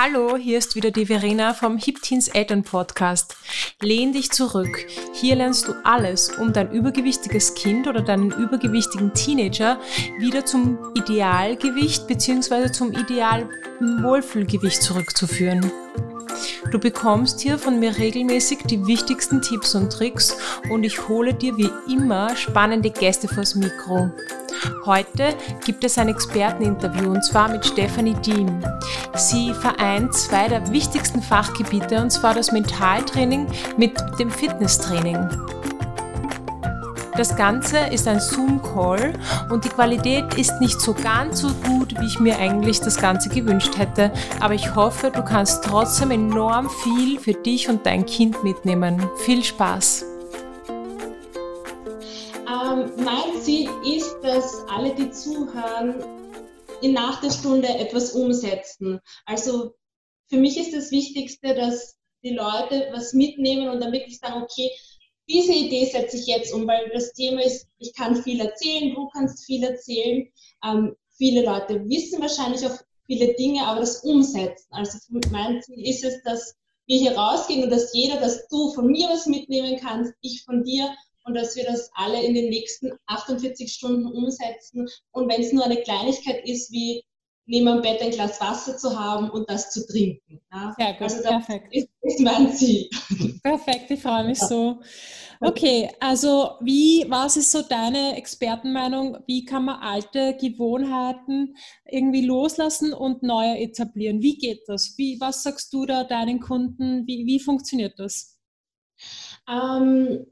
Hallo, hier ist wieder die Verena vom Hip Teens Eltern Podcast. Lehn dich zurück. Hier lernst du alles, um dein übergewichtiges Kind oder deinen übergewichtigen Teenager wieder zum Idealgewicht bzw. zum ideal Wohlfühlgewicht zurückzuführen. Du bekommst hier von mir regelmäßig die wichtigsten Tipps und Tricks und ich hole dir wie immer spannende Gäste vors Mikro. Heute gibt es ein Experteninterview und zwar mit Stephanie Diem. Sie vereint zwei der wichtigsten Fachgebiete und zwar das Mentaltraining mit dem Fitnesstraining. Das Ganze ist ein Zoom-Call und die Qualität ist nicht so ganz so gut, wie ich mir eigentlich das Ganze gewünscht hätte. Aber ich hoffe, du kannst trotzdem enorm viel für dich und dein Kind mitnehmen. Viel Spaß! Mein Ziel ist, dass alle, die zuhören, in nach der Stunde etwas umsetzen. Also für mich ist das Wichtigste, dass die Leute was mitnehmen und dann wirklich sagen, okay, diese Idee setze ich jetzt um, weil das Thema ist, ich kann viel erzählen, du kannst viel erzählen. Ähm, viele Leute wissen wahrscheinlich auch viele Dinge, aber das Umsetzen. Also mein Ziel ist es, dass wir hier rausgehen und dass jeder, dass du von mir was mitnehmen kannst, ich von dir und dass wir das alle in den nächsten 48 Stunden umsetzen. Und wenn es nur eine Kleinigkeit ist, wie neben am Bett ein Glas Wasser zu haben und das zu trinken. Ja, Sehr gut, also das perfekt. Ist, ist mein Ziel. Perfekt, ich freue mich so. Okay, also wie, was ist so deine Expertenmeinung? Wie kann man alte Gewohnheiten irgendwie loslassen und neue etablieren? Wie geht das? Wie, was sagst du da deinen Kunden? Wie, wie funktioniert das? Ähm,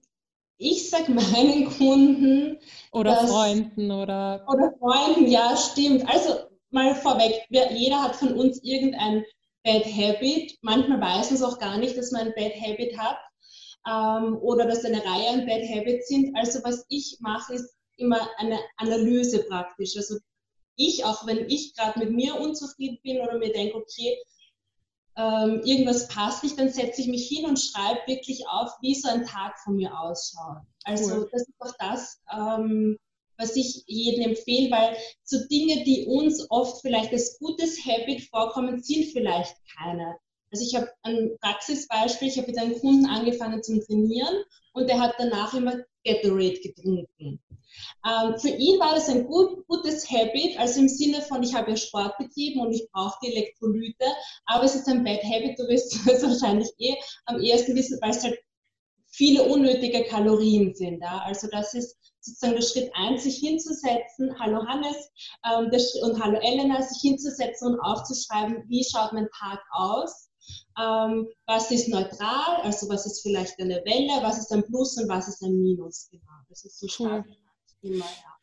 ich sage meinen Kunden. Oder dass, Freunden oder. Oder Freunden, ja, stimmt. Also mal vorweg, jeder hat von uns irgendein Bad Habit. Manchmal weiß man es auch gar nicht, dass man ein Bad Habit hat ähm, oder dass eine Reihe an Bad Habits sind. Also was ich mache, ist immer eine Analyse praktisch. Also ich, auch wenn ich gerade mit mir unzufrieden bin oder mir denke, okay, ähm, irgendwas passt nicht, dann setze ich mich hin und schreibe wirklich auf, wie so ein Tag von mir ausschaut. Also cool. das ist auch das, ähm, was ich jedem empfehle, weil so Dinge, die uns oft vielleicht als gutes Habit vorkommen, sind vielleicht keine. Also ich habe ein Praxisbeispiel, ich habe mit einem Kunden angefangen zum Trainieren und der hat danach immer Gatorade getrunken. Ähm, für ihn war das ein gut, gutes Habit, also im Sinne von, ich habe ja Sport betrieben und ich brauche die Elektrolyte, aber es ist ein Bad Habit, du wirst es wahrscheinlich eh am ehesten wissen, weil es halt viele unnötige Kalorien sind. Ja? Also das ist sozusagen der Schritt eins, sich hinzusetzen, hallo Hannes ähm, und hallo Elena, sich hinzusetzen und aufzuschreiben, wie schaut mein Tag aus, ähm, was ist neutral, also was ist vielleicht eine Welle, was ist ein Plus und was ist ein Minus. Genau, das ist so cool. Immer, ja.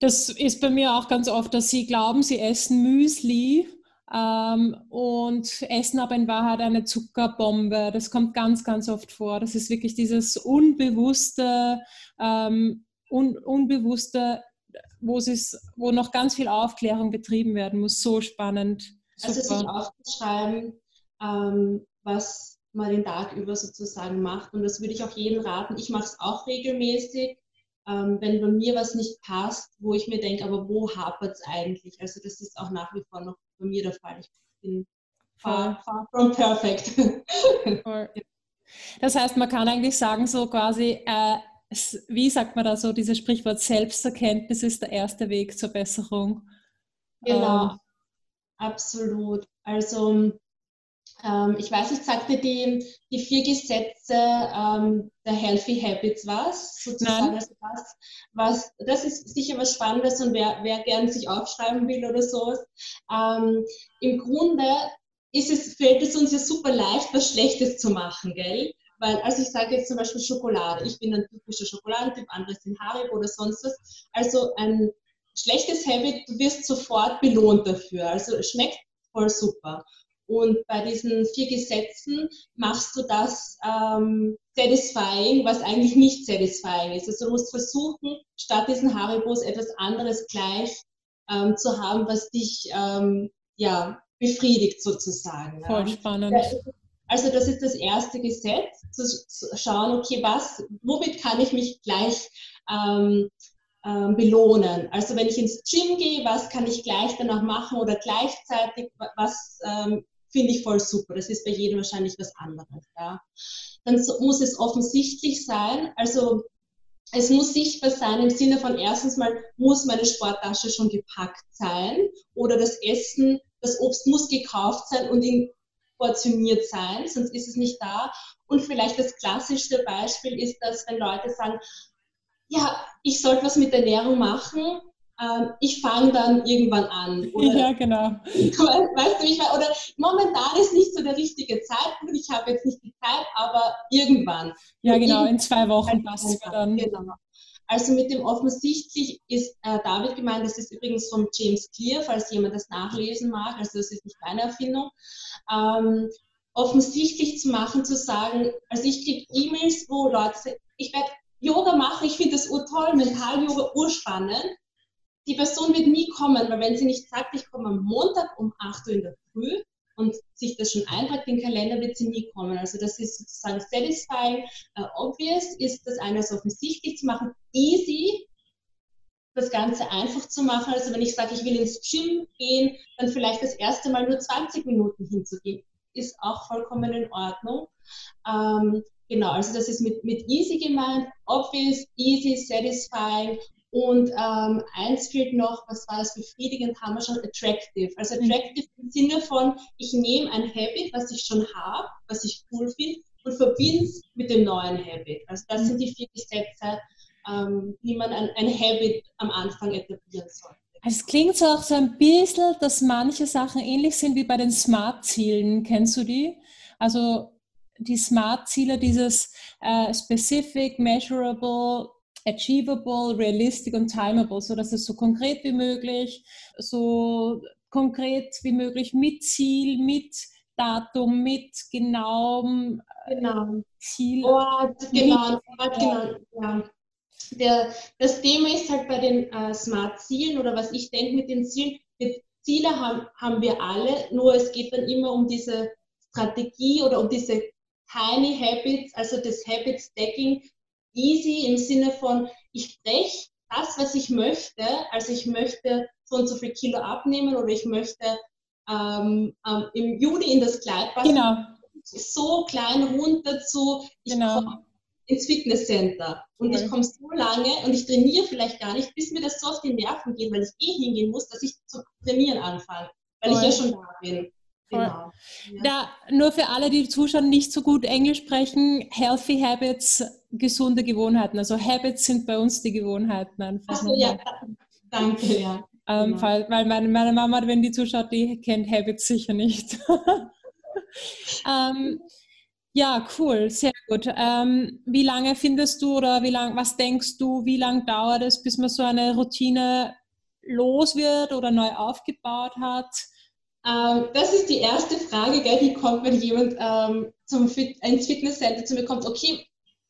Das ist bei mir auch ganz oft, dass sie glauben, sie essen Müsli ähm, und essen aber in Wahrheit eine Zuckerbombe. Das kommt ganz, ganz oft vor. Das ist wirklich dieses unbewusste, ähm, un, unbewusste, wo, wo noch ganz viel Aufklärung betrieben werden muss. So spannend. Super. Also sich aufzuschreiben, ähm, was man den Tag über sozusagen macht. Und das würde ich auch jedem raten. Ich mache es auch regelmäßig, ähm, wenn bei mir was nicht passt, wo ich mir denke, aber wo hapert es eigentlich? Also das ist auch nach wie vor noch bei mir der Fall. Ich bin far, far from perfect. Das heißt, man kann eigentlich sagen, so quasi, äh, wie sagt man da so, dieses Sprichwort Selbsterkenntnis ist der erste Weg zur Besserung. Genau, ähm, absolut. Also ähm, ich weiß nicht, sagte die, die vier Gesetze ähm, der Healthy Habits was? Sozusagen, also was, was, das ist sicher was Spannendes und wer, wer gern sich aufschreiben will oder sowas. Ähm, Im Grunde ist es, fällt es uns ja super leicht, was Schlechtes zu machen, gell? Weil, also ich sage jetzt zum Beispiel Schokolade. Ich bin ein typischer Schokoladentyp, andere sind Haribo oder sonst was. Also ein schlechtes Habit, du wirst sofort belohnt dafür. Also es schmeckt voll super. Und bei diesen vier Gesetzen machst du das ähm, satisfying, was eigentlich nicht satisfying ist. Also du musst versuchen, statt diesen Haribos etwas anderes gleich ähm, zu haben, was dich ähm, ja, befriedigt sozusagen. Voll spannend. Also das ist das erste Gesetz, zu, zu schauen, okay, was, womit kann ich mich gleich ähm, ähm, belohnen. Also wenn ich ins Gym gehe, was kann ich gleich danach machen oder gleichzeitig, was ähm, finde ich voll super. Das ist bei jedem wahrscheinlich was anderes. Ja. Dann muss es offensichtlich sein, also es muss sichtbar sein im Sinne von erstens mal muss meine Sporttasche schon gepackt sein oder das Essen, das Obst muss gekauft sein und in portioniert sein, sonst ist es nicht da. Und vielleicht das klassischste Beispiel ist, dass wenn Leute sagen, ja, ich sollte was mit Ernährung machen, ähm, ich fange dann irgendwann an. Oder, ja, genau. Weißt du, ich oder momentan ist nicht so der richtige Zeitpunkt, ich habe jetzt nicht die Zeit, aber irgendwann. Ja, genau, in zwei Wochen passt es dann. Genau. Also mit dem offensichtlich ist äh, David gemeint, das ist übrigens vom James Clear, falls jemand das nachlesen mag, also das ist nicht meine Erfindung. Ähm, offensichtlich zu machen, zu sagen, also ich kriege E-Mails, wo Leute sagen, ich werde Yoga machen, ich finde das urtoll, Mental-Yoga urspannend. Die Person wird nie kommen, weil wenn sie nicht sagt, ich komme am Montag um 8 Uhr in der Früh, und sich das schon eintragt, den Kalender wird sie nie kommen. Also das ist sozusagen satisfying, uh, obvious, ist das eine so offensichtlich zu machen, easy, das Ganze einfach zu machen. Also wenn ich sage, ich will ins Gym gehen, dann vielleicht das erste Mal nur 20 Minuten hinzugehen, ist auch vollkommen in Ordnung. Ähm, genau, also das ist mit, mit easy gemeint, obvious, easy, satisfying und ähm, eins fehlt noch, was war das befriedigend, haben wir schon attractive. Also mhm. attractive mhm. im Sinne von, ich nehme ein Habit, was ich schon habe, was ich cool finde, und verbinde es mit dem neuen Habit. Also das mhm. sind die vier Gesetze, ähm, wie man ein, ein Habit am Anfang etablieren sollte. Es klingt so auch so ein bisschen, dass manche Sachen ähnlich sind wie bei den Smart-Zielen. Kennst du die? Also die Smart-Ziele, dieses äh, Specific, Measurable, achievable, realistic und timable, so dass es so konkret wie möglich, so konkret wie möglich mit Ziel, mit Datum, mit genauem äh, genau. Ziel. Ort, genau, Ort, genau. Ja. Der, das Thema ist halt bei den äh, Smart-Zielen oder was ich denke mit den Zielen, mit Ziele haben, haben wir alle, nur es geht dann immer um diese Strategie oder um diese Tiny Habits, also das Habit Stacking, easy im Sinne von, ich breche das, was ich möchte. Also ich möchte so und so viel Kilo abnehmen oder ich möchte ähm, ähm, im Juni in das Kleid passen. Genau. So klein runter zu, ich genau. komme ins Fitnesscenter und okay. ich komme so lange und ich trainiere vielleicht gar nicht, bis mir das so auf die Nerven geht, weil ich eh hingehen muss, dass ich zu trainieren anfange, weil okay. ich ja schon da bin. Genau. Da, nur für alle, die zuschauen, nicht so gut Englisch sprechen, Healthy Habits, gesunde Gewohnheiten. Also Habits sind bei uns die Gewohnheiten einfach. Achso, ja, danke, ja. Ähm, genau. weil, weil meine, meine, Mama, wenn die zuschaut, die kennt Habits sicher nicht. ähm, ja, cool, sehr gut. Ähm, wie lange findest du oder wie lang, was denkst du, wie lange dauert es, bis man so eine Routine los wird oder neu aufgebaut hat? Ähm, das ist die erste Frage, gell, die kommt, wenn jemand ähm, zum Fit ins Fitnesscenter zu mir kommt. Okay,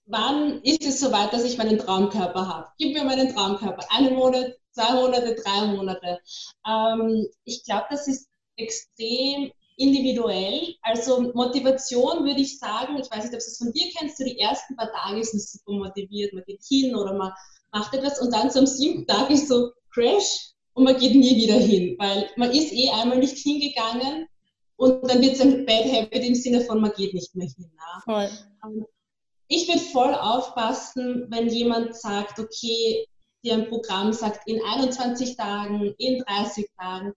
wann ist es soweit, dass ich meinen Traumkörper habe? Gib mir meinen Traumkörper. Einen Monat, zwei Monate, drei Monate. Ähm, ich glaube, das ist extrem individuell. Also Motivation würde ich sagen, ich weiß nicht, ob du es von dir kennst, so die ersten paar Tage ist man super motiviert, man geht hin oder man macht etwas und dann am siebten Tag ist so Crash, und man geht nie wieder hin, weil man ist eh einmal nicht hingegangen und dann wird es ein Bad Habit im Sinne von, man geht nicht mehr hin. Voll. Ähm, ich würde voll aufpassen, wenn jemand sagt, okay, dir ein Programm sagt, in 21 Tagen, in 30 Tagen.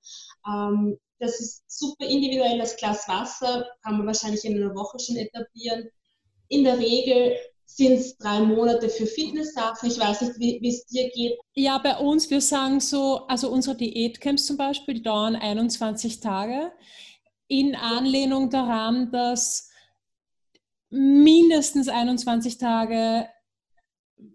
Ähm, das ist super individuell. Das Glas Wasser kann man wahrscheinlich in einer Woche schon etablieren. In der Regel sind es drei Monate für Fitnesssachen. Ich weiß nicht, wie es dir geht. Ja, bei uns, wir sagen so, also unsere Diätcamps zum Beispiel, die dauern 21 Tage. In Anlehnung daran, dass mindestens 21 Tage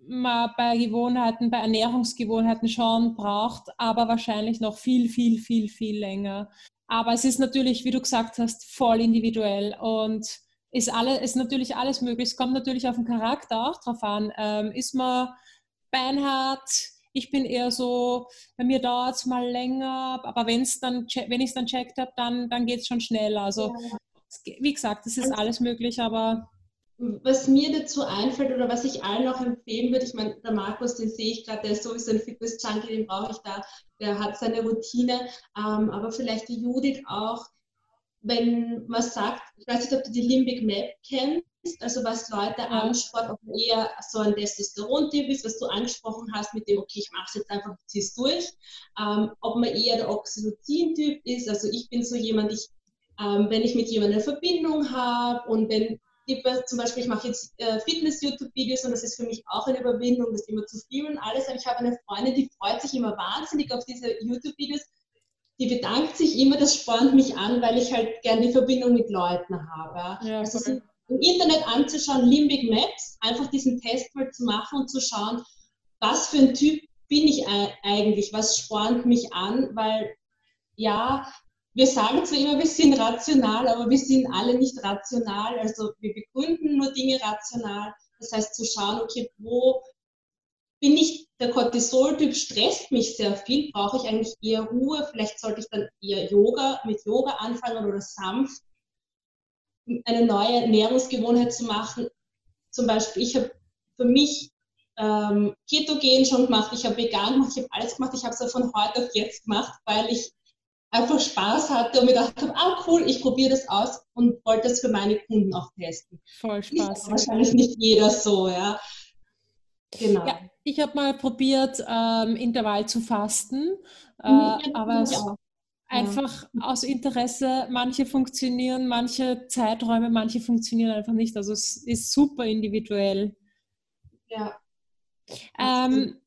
man bei Gewohnheiten, bei Ernährungsgewohnheiten schon braucht, aber wahrscheinlich noch viel, viel, viel, viel länger. Aber es ist natürlich, wie du gesagt hast, voll individuell und ist, alle, ist natürlich alles möglich. Es kommt natürlich auf den Charakter auch drauf an. Ähm, ist man beinhart? Ich bin eher so, bei mir dauert es mal länger, aber wenn's dann, wenn ich es dann checkt habe, dann, dann geht es schon schneller. Also, ja. wie gesagt, das ist alles möglich, aber. Was mir dazu einfällt oder was ich allen auch empfehlen würde, ich meine, der Markus, den sehe ich gerade, der ist sowieso ein Fitness-Junkie, den brauche ich da, der hat seine Routine, ähm, aber vielleicht die Judith auch, wenn man sagt, ich weiß nicht, ob du die Limbic Map kennst, also was Leute ja. anspornt, ob man eher so ein Testosteron-Typ ist, was du angesprochen hast mit dem, okay, ich mache es jetzt einfach, zieh's durch, ähm, ob man eher der Oxytocin-Typ ist, also ich bin so jemand, ich, ähm, wenn ich mit jemandem eine Verbindung habe und wenn zum Beispiel, ich mache jetzt äh, Fitness-YouTube-Videos und das ist für mich auch eine Überwindung, das immer zu filmen und alles, aber ich habe eine Freundin, die freut sich immer wahnsinnig auf diese YouTube-Videos, die bedankt sich immer, das spornt mich an, weil ich halt gern die Verbindung mit Leuten habe. Ja, also so im Internet anzuschauen, Limbic Maps, einfach diesen Test mal zu machen und zu schauen, was für ein Typ bin ich eigentlich, was spornt mich an, weil ja, wir sagen zwar immer, wir sind rational, aber wir sind alle nicht rational, also wir begründen nur Dinge rational. Das heißt zu schauen, okay, wo bin ich der Cortisol-Typ, stresst mich sehr viel, brauche ich eigentlich eher Ruhe, vielleicht sollte ich dann eher Yoga, mit Yoga anfangen oder sanft eine neue Ernährungsgewohnheit zu machen. Zum Beispiel, ich habe für mich ähm, Ketogen schon gemacht, ich habe vegan gemacht, ich habe alles gemacht, ich habe es von heute auf jetzt gemacht, weil ich einfach Spaß hatte und mir dachte, ah cool, ich probiere das aus und wollte das für meine Kunden auch testen. Voll Spaß. Ist wahrscheinlich nicht jeder so, ja. Genau. Ja, ich habe mal probiert, ähm, Intervall zu fasten, äh, ja, aber es, einfach ja. aus Interesse. Manche funktionieren, manche Zeiträume, manche funktionieren einfach nicht. Also es ist super individuell. Ja. Ähm,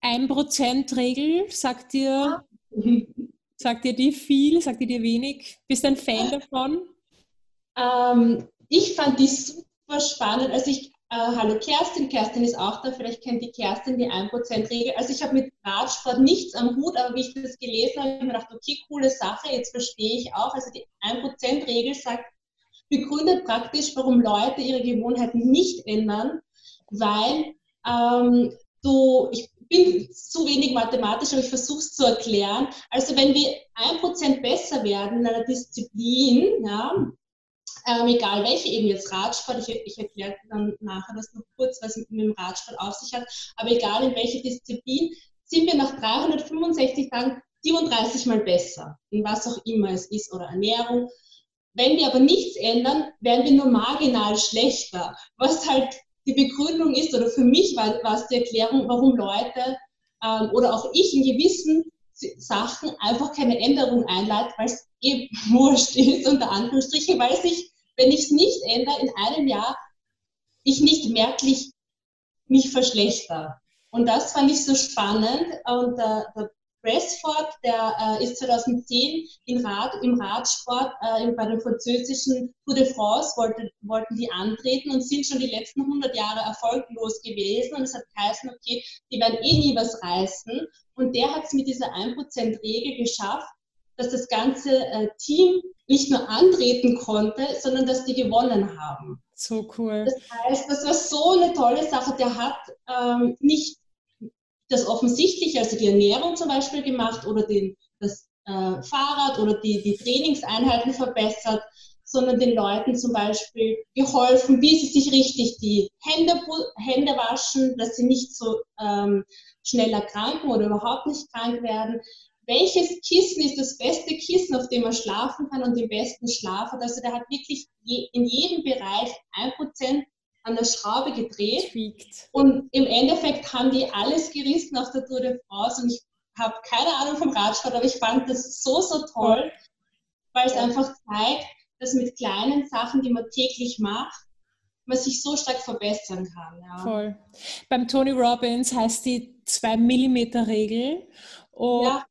ein Prozent Regel, sagt dir, sagt dir die viel, sagt dir wenig? Bist du ein Fan davon? Ähm, ich fand die super spannend. Also ich äh, hallo Kerstin, Kerstin ist auch da, vielleicht kennt die Kerstin die 1%-Regel. Also ich habe mit Radsport nichts am Hut, aber wie ich das gelesen habe, habe ich mir gedacht, okay, coole Sache, jetzt verstehe ich auch. Also die 1%-Regel sagt, begründet praktisch, warum Leute ihre Gewohnheiten nicht ändern, weil ähm, du, ich bin zu wenig mathematisch, aber ich versuche es zu erklären. Also wenn wir 1% besser werden in einer Disziplin, ja, ähm, egal welche, eben jetzt Radsport, ich, ich erkläre dann nachher das noch kurz, was mit, dem Radsport auf sich hat, aber egal in welche Disziplin, sind wir nach 365 Tagen 37 mal besser, in was auch immer es ist oder Ernährung. Wenn wir aber nichts ändern, werden wir nur marginal schlechter, was halt die Begründung ist, oder für mich war, war es die Erklärung, warum Leute ähm, oder auch ich in gewissen Sachen einfach keine Änderung einleiten, weil es eh wurscht ist, unter Anführungsstrichen, weil sich wenn ich es nicht ändere in einem Jahr, ich nicht merklich mich verschlechter. Und das fand ich so spannend. Und der, der Pressford, der äh, ist 2010 im, Rad, im Radsport äh, bei der französischen Tour de France, wollte, wollten die antreten und sind schon die letzten 100 Jahre erfolglos gewesen. Und es hat geheißen, okay, die werden eh nie was reißen. Und der hat es mit dieser 1%-Regel geschafft, dass das ganze äh, Team nicht nur antreten konnte, sondern dass die gewonnen haben. So cool. Das heißt, das war so eine tolle Sache. Der hat ähm, nicht das Offensichtliche, also die Ernährung zum Beispiel gemacht oder den, das äh, Fahrrad oder die, die Trainingseinheiten verbessert, sondern den Leuten zum Beispiel geholfen, wie sie sich richtig die Hände, Hände waschen, dass sie nicht so ähm, schnell erkranken oder überhaupt nicht krank werden welches Kissen ist das beste Kissen, auf dem man schlafen kann und den besten Schlaf hat. Also der hat wirklich je, in jedem Bereich ein Prozent an der Schraube gedreht. Tweaked. Und im Endeffekt haben die alles gerissen auf der Tour de France. Und ich habe keine Ahnung vom Radsport, aber ich fand das so, so toll, weil es einfach zeigt, dass mit kleinen Sachen, die man täglich macht, man sich so stark verbessern kann. Ja. Voll. Beim Tony Robbins heißt die 2-Millimeter-Regel. Ja.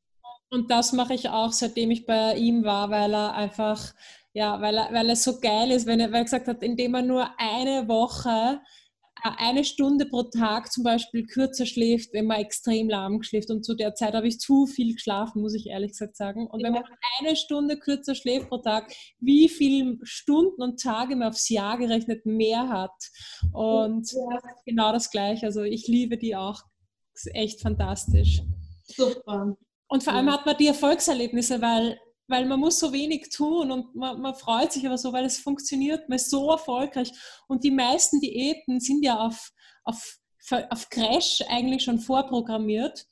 Und das mache ich auch, seitdem ich bei ihm war, weil er einfach, ja, weil er, weil er so geil ist, wenn er, weil er gesagt hat, indem er nur eine Woche, äh, eine Stunde pro Tag zum Beispiel kürzer schläft, wenn man extrem lahm schläft. Und zu der Zeit habe ich zu viel geschlafen, muss ich ehrlich gesagt sagen. Und wenn man eine Stunde kürzer schläft pro Tag, wie viele Stunden und Tage man aufs Jahr gerechnet mehr hat. Und ja. genau das Gleiche. Also ich liebe die auch. Ist echt fantastisch. Super. Und vor allem hat man die Erfolgserlebnisse, weil, weil man muss so wenig tun und man, man freut sich aber so, weil es funktioniert, man ist so erfolgreich. Und die meisten Diäten sind ja auf, auf, auf Crash eigentlich schon vorprogrammiert.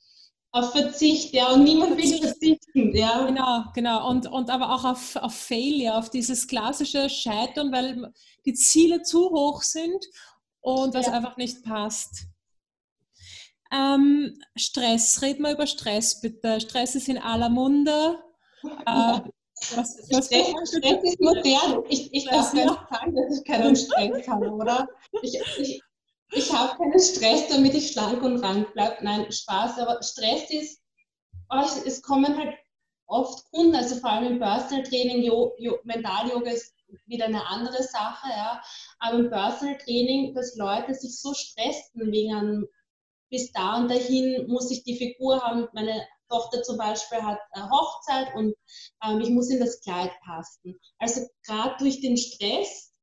auf Verzicht, ja, und niemand will verzichten, ja. Genau, genau. Und, und aber auch auf, auf Failure, auf dieses klassische Scheitern, weil die Ziele zu hoch sind und was ja. einfach nicht passt. Ähm, Stress, reden wir über Stress bitte. Stress ist in aller Munde. Äh, was, was Stress, Stress ist modern. Ich, ich darf ja. nicht sagen, dass ich keinen Stress habe, oder? Ich, ich, ich habe keinen Stress, damit ich schlank und rank bleibe. Nein, Spaß, aber Stress ist, oh, es kommen halt oft Kunden, also vor allem im Personal Training, Mental-Yoga ist wieder eine andere Sache, ja. Aber im Personal Training, dass Leute sich so stressen wegen einem, bis da und dahin muss ich die Figur haben. Meine Tochter zum Beispiel hat eine Hochzeit und ähm, ich muss in das Kleid passen. Also gerade durch den Stress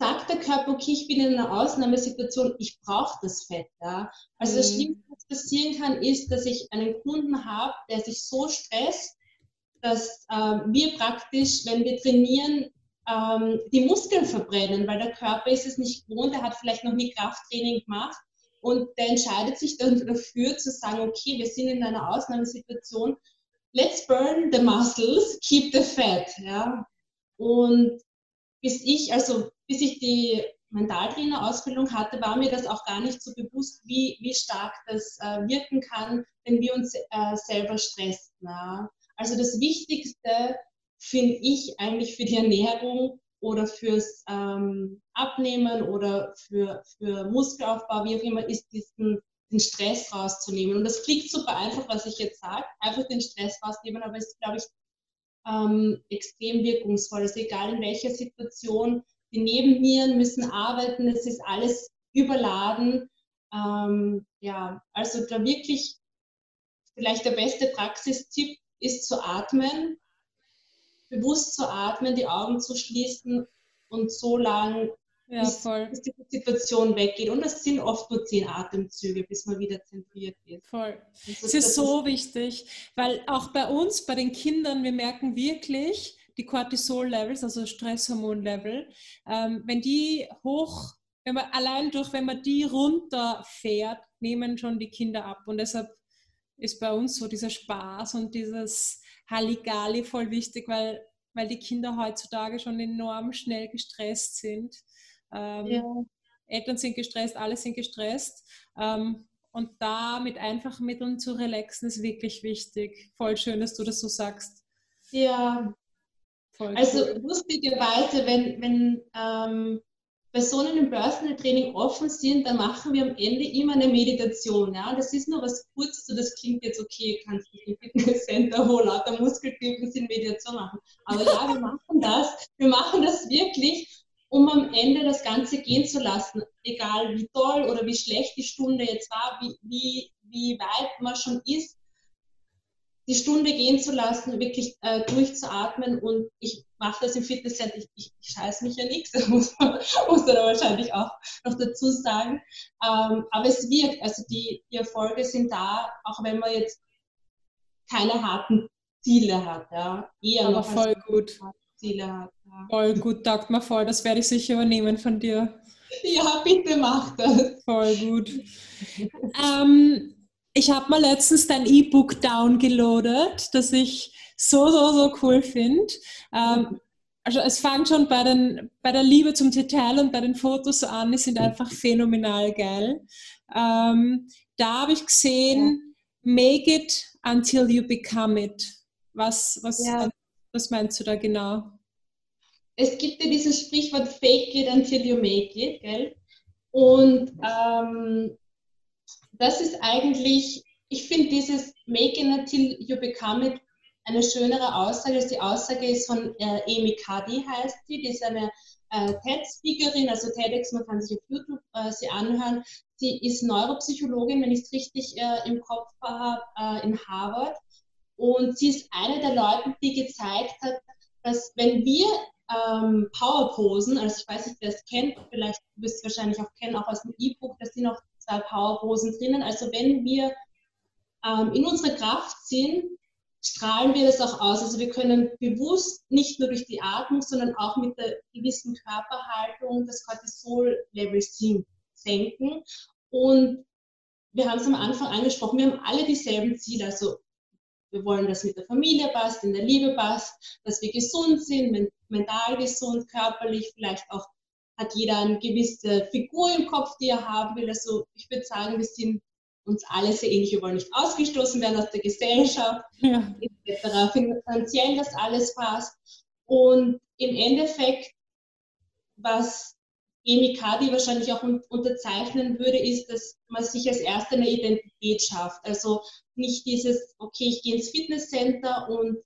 sagt der Körper, okay, ich bin in einer Ausnahmesituation, ich brauche das Fett. Ja? Also mhm. das Schlimmste, was passieren kann, ist, dass ich einen Kunden habe, der sich so stresst, dass äh, wir praktisch, wenn wir trainieren, ähm, die Muskeln verbrennen, weil der Körper ist es nicht gewohnt, er hat vielleicht noch nie Krafttraining gemacht und der entscheidet sich dann dafür zu sagen, okay, wir sind in einer Ausnahmesituation, let's burn the muscles, keep the fat. Ja? Und bis ich, also bis ich die Mentaltrainer-Ausbildung hatte, war mir das auch gar nicht so bewusst, wie, wie stark das äh, wirken kann, wenn wir uns äh, selber stressen. Ja. Also das Wichtigste finde ich eigentlich für die Ernährung oder fürs ähm, Abnehmen oder für, für Muskelaufbau, wie auch immer, ist diesen den Stress rauszunehmen. Und das klingt super einfach, was ich jetzt sage, einfach den Stress rausnehmen, aber es ist, glaube ich, ähm, extrem wirkungsvoll. Also egal in welcher Situation, die Nebennieren müssen arbeiten, es ist alles überladen. Ähm, ja, also da wirklich vielleicht der beste Praxistipp ist zu atmen, bewusst zu atmen, die Augen zu schließen und so lang ja, bis, bis, die Situation weggeht. Und das sind oft nur zehn Atemzüge, bis man wieder zentriert ist. Voll. Also, es ist so ist wichtig, weil auch bei uns, bei den Kindern, wir merken wirklich die Cortisol-Levels, also Stresshormon-Level, ähm, wenn die hoch, wenn man allein durch, wenn man die runterfährt, nehmen schon die Kinder ab. Und deshalb ist bei uns so dieser Spaß und dieses Halligalli voll wichtig, weil, weil die Kinder heutzutage schon enorm schnell gestresst sind. Ähm, ja. Eltern sind gestresst, alle sind gestresst. Ähm, und da mit einfachen Mitteln zu relaxen, ist wirklich wichtig. Voll schön, dass du das so sagst. Ja. Voll also cool. lustigerweise, wenn, wenn ähm, Personen im Personal Training offen sind, dann machen wir am Ende immer eine Meditation. Ja? Das ist nur was Kurzes, das klingt jetzt okay, kannst du im Fitnesscenter, wo lauter Muskeltypen sind, Meditation machen. Aber ja, wir machen das. Wir machen das wirklich um am Ende das Ganze gehen zu lassen, egal wie toll oder wie schlecht die Stunde jetzt war, wie, wie, wie weit man schon ist, die Stunde gehen zu lassen, wirklich äh, durchzuatmen und ich mache das im Fitnesscenter, ich, ich, ich scheiße mich ja nichts, das muss man, muss man wahrscheinlich auch noch dazu sagen, ähm, aber es wirkt, also die, die Erfolge sind da, auch wenn man jetzt keine harten Ziele hat, ja, eher aber voll gut. Ziele hat. Ja. Voll gut, taugt mir voll. Das werde ich sicher übernehmen von dir. Ja, bitte mach das. Voll gut. ähm, ich habe mal letztens dein E-Book downgeloadet, das ich so, so, so cool finde. Ähm, also es fängt schon bei, den, bei der Liebe zum Detail und bei den Fotos an, die sind einfach phänomenal geil. Ähm, da habe ich gesehen, ja. make it until you become it. Was, was ja. Was meinst du da genau? Es gibt ja dieses Sprichwort Fake it until you make it, gell? Und ähm, das ist eigentlich, ich finde dieses Make it until you become it eine schönere Aussage. Die Aussage ist von äh, Amy Cuddy, heißt sie. Die ist eine äh, TED-Speakerin, also TEDx, man kann sich auf YouTube äh, sie anhören. Sie ist Neuropsychologin, wenn ich es richtig äh, im Kopf habe, äh, in Harvard. Und sie ist eine der Leute, die gezeigt hat, dass wenn wir ähm, Powerposen, also ich weiß nicht, wer es kennt, vielleicht wirst du wahrscheinlich auch kennen, auch aus dem E-Book, da sind noch zwei Powerposen drinnen. Also wenn wir ähm, in unserer Kraft sind, strahlen wir das auch aus. Also wir können bewusst nicht nur durch die Atmung, sondern auch mit der gewissen Körperhaltung das Cortisol-Level senken. Und wir haben es am Anfang angesprochen, wir haben alle dieselben Ziele. Also wir wollen, dass mit der Familie passt, in der Liebe passt, dass wir gesund sind, mental gesund, körperlich, vielleicht auch hat jeder eine gewisse Figur im Kopf, die er haben will. Also ich würde sagen, wir sind uns alle sehr ähnlich. Wir wollen nicht ausgestoßen werden aus der Gesellschaft, ja. etc. Finanziell, dass alles passt. Und im Endeffekt, was Amy Cardi wahrscheinlich auch unterzeichnen würde, ist, dass man sich als Erste eine Identität schafft. Also nicht dieses, okay, ich gehe ins Fitnesscenter und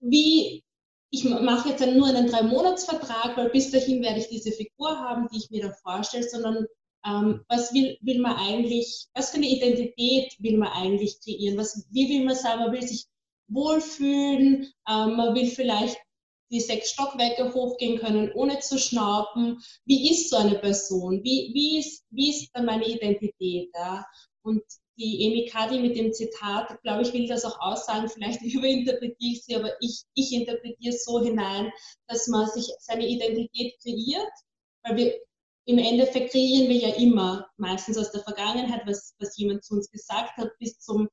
wie, ich mache jetzt nur einen Drei-Monats-Vertrag, weil bis dahin werde ich diese Figur haben, die ich mir da vorstelle, sondern ähm, was will, will man eigentlich, was für eine Identität will man eigentlich kreieren? Was, wie will man sein? Man will sich wohlfühlen, ähm, man will vielleicht die sechs Stockwerke hochgehen können, ohne zu schnauben. Wie ist so eine Person? Wie, wie, ist, wie ist dann meine Identität? Ja? Und die Amy Cuddy mit dem Zitat, glaube ich, will das auch aussagen, vielleicht überinterpretiere ich sie, aber ich, ich interpretiere es so hinein, dass man sich seine Identität kreiert, weil wir im Endeffekt kreieren wir ja immer, meistens aus der Vergangenheit, was, was jemand zu uns gesagt hat, bis zum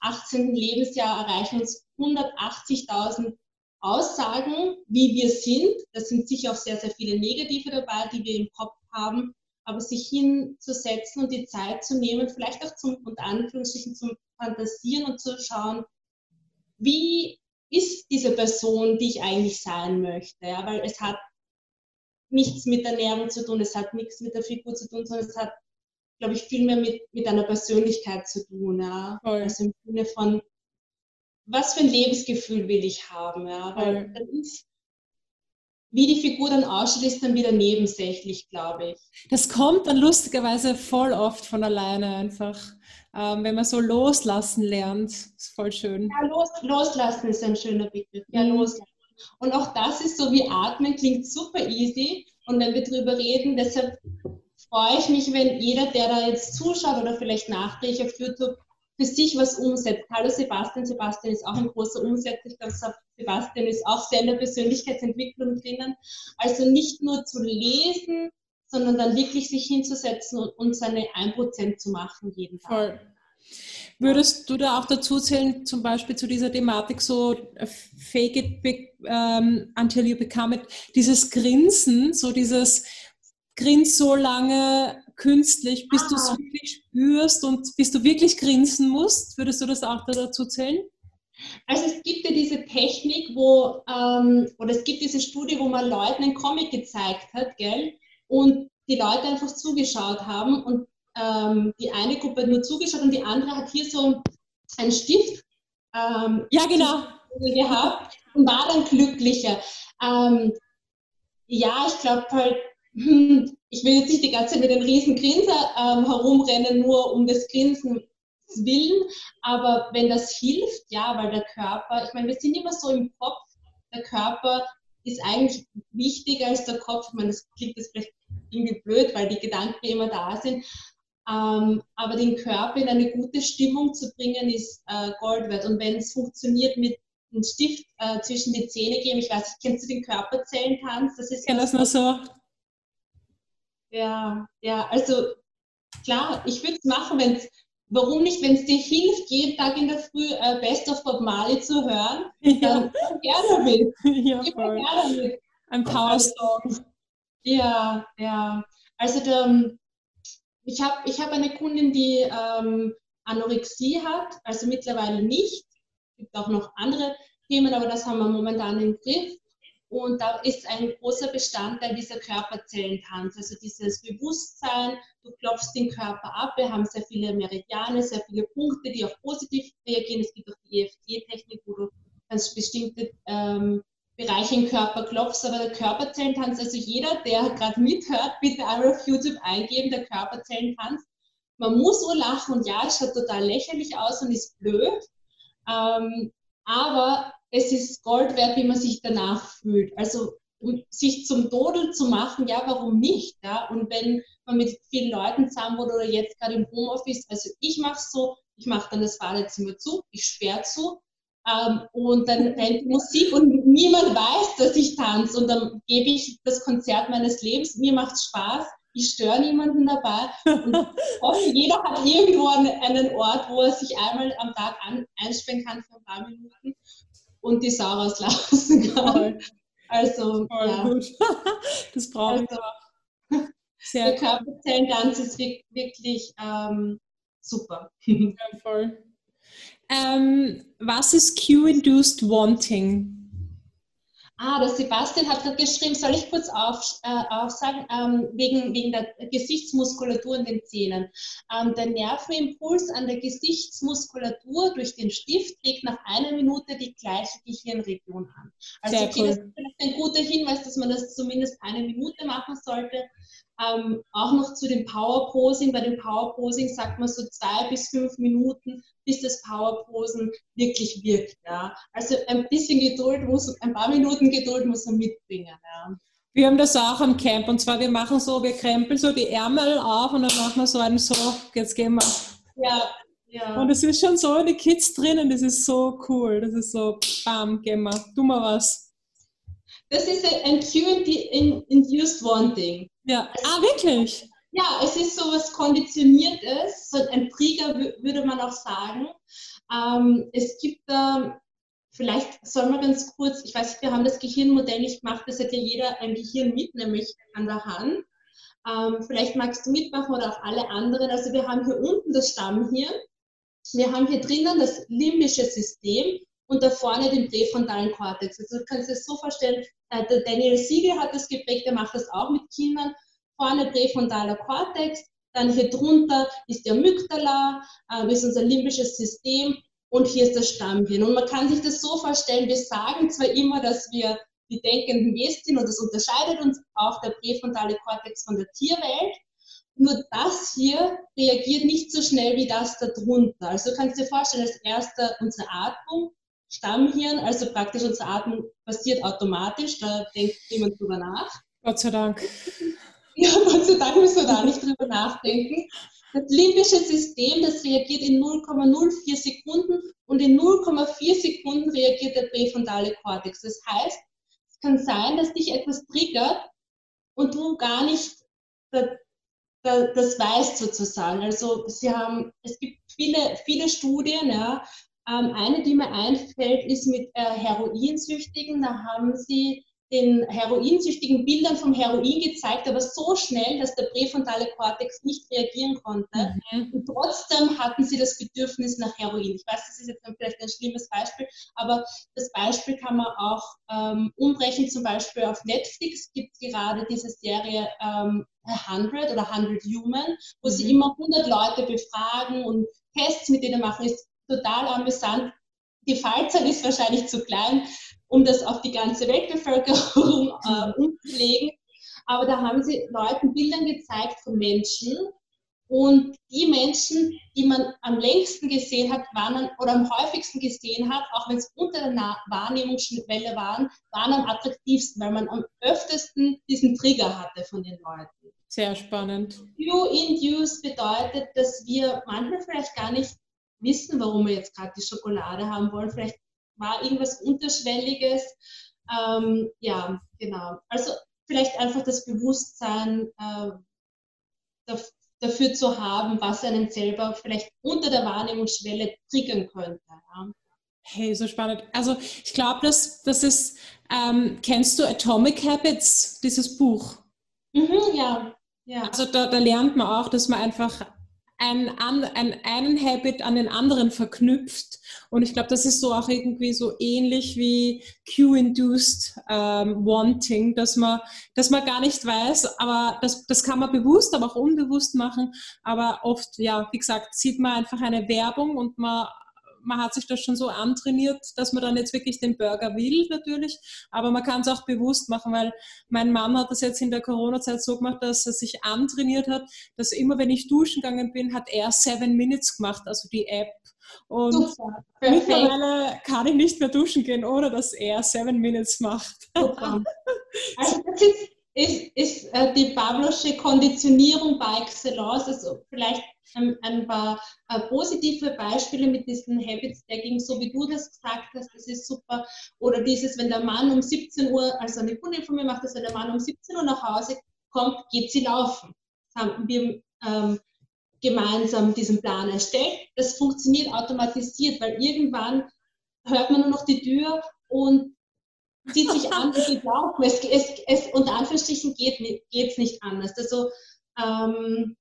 18. Lebensjahr erreichen uns 180.000 Aussagen, wie wir sind. Da sind sicher auch sehr, sehr viele negative dabei, die wir im Kopf haben. Aber sich hinzusetzen und die Zeit zu nehmen, vielleicht auch zum, unter Anführungsstrichen, zum Fantasieren und zu schauen, wie ist diese Person, die ich eigentlich sein möchte. Ja? Weil es hat nichts mit Ernährung zu tun, es hat nichts mit der Figur zu tun, sondern es hat, glaube ich, viel mehr mit, mit einer Persönlichkeit zu tun. Ja? Also im Sinne von, was für ein Lebensgefühl will ich haben. Ja? Weil dann ist, wie die Figur dann aussieht, ist dann wieder nebensächlich, glaube ich. Das kommt dann lustigerweise voll oft von alleine einfach. Ähm, wenn man so loslassen lernt, ist voll schön. Ja, los, loslassen ist ein schöner Begriff. Ja, mhm. loslassen. Und auch das ist so wie Atmen, klingt super easy. Und wenn wir drüber reden, deshalb freue ich mich, wenn jeder, der da jetzt zuschaut oder vielleicht nachträglich auf YouTube für sich was umsetzt. Hallo Sebastian, Sebastian ist auch ein großer Umsetzer. Ich glaube, Sebastian ist auch sehr in der Persönlichkeitsentwicklung drinnen. Also nicht nur zu lesen, sondern dann wirklich sich hinzusetzen und, und seine 1% zu machen jeden Tag. Voll. Würdest du da auch dazu zählen, zum Beispiel zu dieser Thematik so äh, fake it be, um, ähm, until you become it, dieses Grinsen, so dieses Grins so lange künstlich, bis ah. du es wirklich spürst und bis du wirklich grinsen musst? Würdest du das auch dazu zählen? Also es gibt ja diese Technik, wo, ähm, oder es gibt diese Studie, wo man Leuten einen Comic gezeigt hat, gell? Und die Leute einfach zugeschaut haben und ähm, die eine Gruppe hat nur zugeschaut und die andere hat hier so einen Stift ähm, ja, genau. gehabt und war dann glücklicher. Ähm, ja, ich glaube halt, hm, ich will jetzt nicht die ganze Zeit mit einem riesen Grinser ähm, herumrennen, nur um des Grinsens willen, aber wenn das hilft, ja, weil der Körper, ich meine, wir sind immer so im Kopf, der Körper ist eigentlich wichtiger als der Kopf. Ich meine, das klingt jetzt vielleicht irgendwie blöd, weil die Gedanken immer da sind, ähm, aber den Körper in eine gute Stimmung zu bringen, ist äh, Gold wert. Und wenn es funktioniert mit einem Stift äh, zwischen die Zähne geben, ich weiß nicht, kennst du den Körperzellentanz? Das ist ich kenne das nur so. Ja, ja, also klar, ich würde es machen, wenn es, warum nicht, wenn es dir hilft, jeden Tag in der Früh äh, Best of Bob Marley zu hören, dann ja. gerne mit. Ja, voll. gerne mit. Ein Power Song. Ja, ja. Also der, ich habe ich hab eine Kundin, die ähm, Anorexie hat, also mittlerweile nicht. Es gibt auch noch andere Themen, aber das haben wir momentan im Griff. Und da ist ein großer Bestandteil dieser Körperzellentanz, also dieses Bewusstsein, du klopfst den Körper ab, wir haben sehr viele Meridiane, sehr viele Punkte, die auch positiv reagieren. Es gibt auch die EFT-Technik, wo du ganz bestimmte ähm, Bereiche im Körper klopfst, aber der Körperzellentanz, also jeder, der gerade mithört, bitte einmal auf YouTube eingeben, der Körperzellentanz. Man muss so lachen und ja, es schaut total lächerlich aus und ist blöd, ähm, aber es ist Gold wert, wie man sich danach fühlt. Also sich zum Dodel zu machen, ja, warum nicht? Ja? Und wenn man mit vielen Leuten zusammen wohnt oder jetzt gerade im Homeoffice, also ich mache es so, ich mache dann das Badezimmer zu, ich sperre zu ähm, und dann rennt Musik und niemand weiß, dass ich tanze und dann gebe ich das Konzert meines Lebens, mir macht es Spaß, ich störe niemanden dabei. Und hoffe, jeder hat irgendwo einen Ort, wo er sich einmal am Tag an, einsperren kann für ein paar Minuten und die Sau rauslassen kann. Also, Voll ja. gut. Das brauche also, ich. Sehr der Körperzellen ganz ist wirklich ähm, super. Ja, voll. Ähm, was ist Q-Induced Wanting? Ah, der Sebastian hat gerade geschrieben, soll ich kurz auf, äh, aufsagen, ähm, wegen, wegen der Gesichtsmuskulatur in den Zähnen. Ähm, der Nervenimpuls an der Gesichtsmuskulatur durch den Stift trägt nach einer Minute die gleiche Gehirnregion an. Also Sehr okay, cool. das ist vielleicht ein guter Hinweis, dass man das zumindest eine Minute machen sollte. Ähm, auch noch zu dem Power Posing. Bei dem Power Posing sagt man so zwei bis fünf Minuten, bis das Power Posen wirklich wirkt. Ja. Also ein bisschen Geduld muss, ein paar Minuten Geduld muss man mitbringen. Ja. Wir haben das auch am Camp und zwar wir machen so, wir krempeln so die Ärmel auf und dann machen wir so einen so, jetzt gehen wir. Ja, ja. Und es ist schon so die Kids drinnen, das ist so cool. Das ist so, bam, gehen wir, tu mal was. Das ist ein Q-Induced Wanting. Ja, ah, wirklich? Ja, es ist so was Konditioniertes, so ein Trigger würde man auch sagen. Ähm, es gibt da, vielleicht soll man ganz kurz, ich weiß nicht, wir haben das Gehirnmodell nicht gemacht, das hat ja jeder ein Gehirn mit, nämlich an der Hand. Ähm, vielleicht magst du mitmachen oder auch alle anderen. Also wir haben hier unten das Stammhirn, wir haben hier drinnen das limbische System und da vorne den präfrontalen Kortex. Also du kannst es so vorstellen, äh, der Daniel Siegel hat das geprägt, der macht das auch mit Kindern. Vorne präfrontaler Kortex, dann hier drunter ist die Amygdala, äh, ist unser limbisches System und hier ist das Stammhirn. Und man kann sich das so vorstellen, wir sagen zwar immer, dass wir die denkenden Wesen sind und das unterscheidet uns auch der präfrontale Kortex von der Tierwelt, nur das hier reagiert nicht so schnell wie das da drunter. Also du kannst dir vorstellen, als erster unsere Atmung, Stammhirn, also praktisch unsere Atmung passiert automatisch, da denkt niemand drüber nach. Gott sei Dank. Ja, Gott sei Dank müssen wir da nicht drüber nachdenken. Das limbische System, das reagiert in 0,04 Sekunden und in 0,4 Sekunden reagiert der präfrontale Kortex. Das heißt, es kann sein, dass dich etwas triggert und du gar nicht das weißt sozusagen. Also sie haben, es gibt viele, viele Studien, ja, ähm, eine, die mir einfällt, ist mit äh, Heroinsüchtigen. Da haben sie den Heroinsüchtigen Bildern vom Heroin gezeigt, aber so schnell, dass der präfrontale Kortex nicht reagieren konnte. Mhm. Und trotzdem hatten sie das Bedürfnis nach Heroin. Ich weiß, das ist jetzt vielleicht ein schlimmes Beispiel, aber das Beispiel kann man auch ähm, umbrechen. Zum Beispiel auf Netflix gibt es gerade diese Serie ähm, 100 oder 100 Human, wo mhm. sie immer 100 Leute befragen und Tests mit denen machen. Ist total amüsant. Die Fallzahl ist wahrscheinlich zu klein, um das auf die ganze Weltbevölkerung äh, umzulegen. Aber da haben sie Leuten Bildern gezeigt von Menschen. Und die Menschen, die man am längsten gesehen hat, waren oder am häufigsten gesehen hat, auch wenn es unter der Wahrnehmungsschwelle waren, waren am attraktivsten, weil man am öftesten diesen Trigger hatte von den Leuten. Sehr spannend. View-Induce bedeutet, dass wir manchmal vielleicht gar nicht wissen, warum wir jetzt gerade die Schokolade haben wollen. Vielleicht war irgendwas Unterschwelliges. Ähm, ja, genau. Also vielleicht einfach das Bewusstsein äh, dafür zu haben, was einen selber vielleicht unter der Wahrnehmungsschwelle triggern könnte. Ja. Hey, so spannend. Also ich glaube, dass das ist, ähm, kennst du Atomic Habits, dieses Buch? Mhm, ja, ja. Also da, da lernt man auch, dass man einfach ein, ein, einen Habit an den anderen verknüpft. Und ich glaube, das ist so auch irgendwie so ähnlich wie Q-induced ähm, Wanting, dass man, dass man gar nicht weiß, aber das, das kann man bewusst, aber auch unbewusst machen. Aber oft, ja, wie gesagt, sieht man einfach eine Werbung und man man hat sich das schon so antrainiert, dass man dann jetzt wirklich den Burger will, natürlich. Aber man kann es auch bewusst machen, weil mein Mann hat das jetzt in der Corona-Zeit so gemacht, dass er sich antrainiert hat, dass immer, wenn ich duschen gegangen bin, hat er Seven Minutes gemacht, also die App. Und Super. mittlerweile kann ich nicht mehr duschen gehen, ohne dass er Seven Minutes macht. Super. Also das ist ist, ist äh, die Pavlosche Konditionierung bei Excellence. Also vielleicht ein, ein paar äh, positive Beispiele mit diesen Habit Stacking, so wie du das gesagt hast, das ist super. Oder dieses, wenn der Mann um 17 Uhr, also eine Kundin von mir macht das, wenn der Mann um 17 Uhr nach Hause kommt, geht sie laufen. haben wir ähm, gemeinsam diesen Plan erstellt. Das funktioniert automatisiert, weil irgendwann hört man nur noch die Tür und zieht sich an geht laufen. Es, es, es, unter Anführungsstrichen geht es nicht anders. Also, ähm,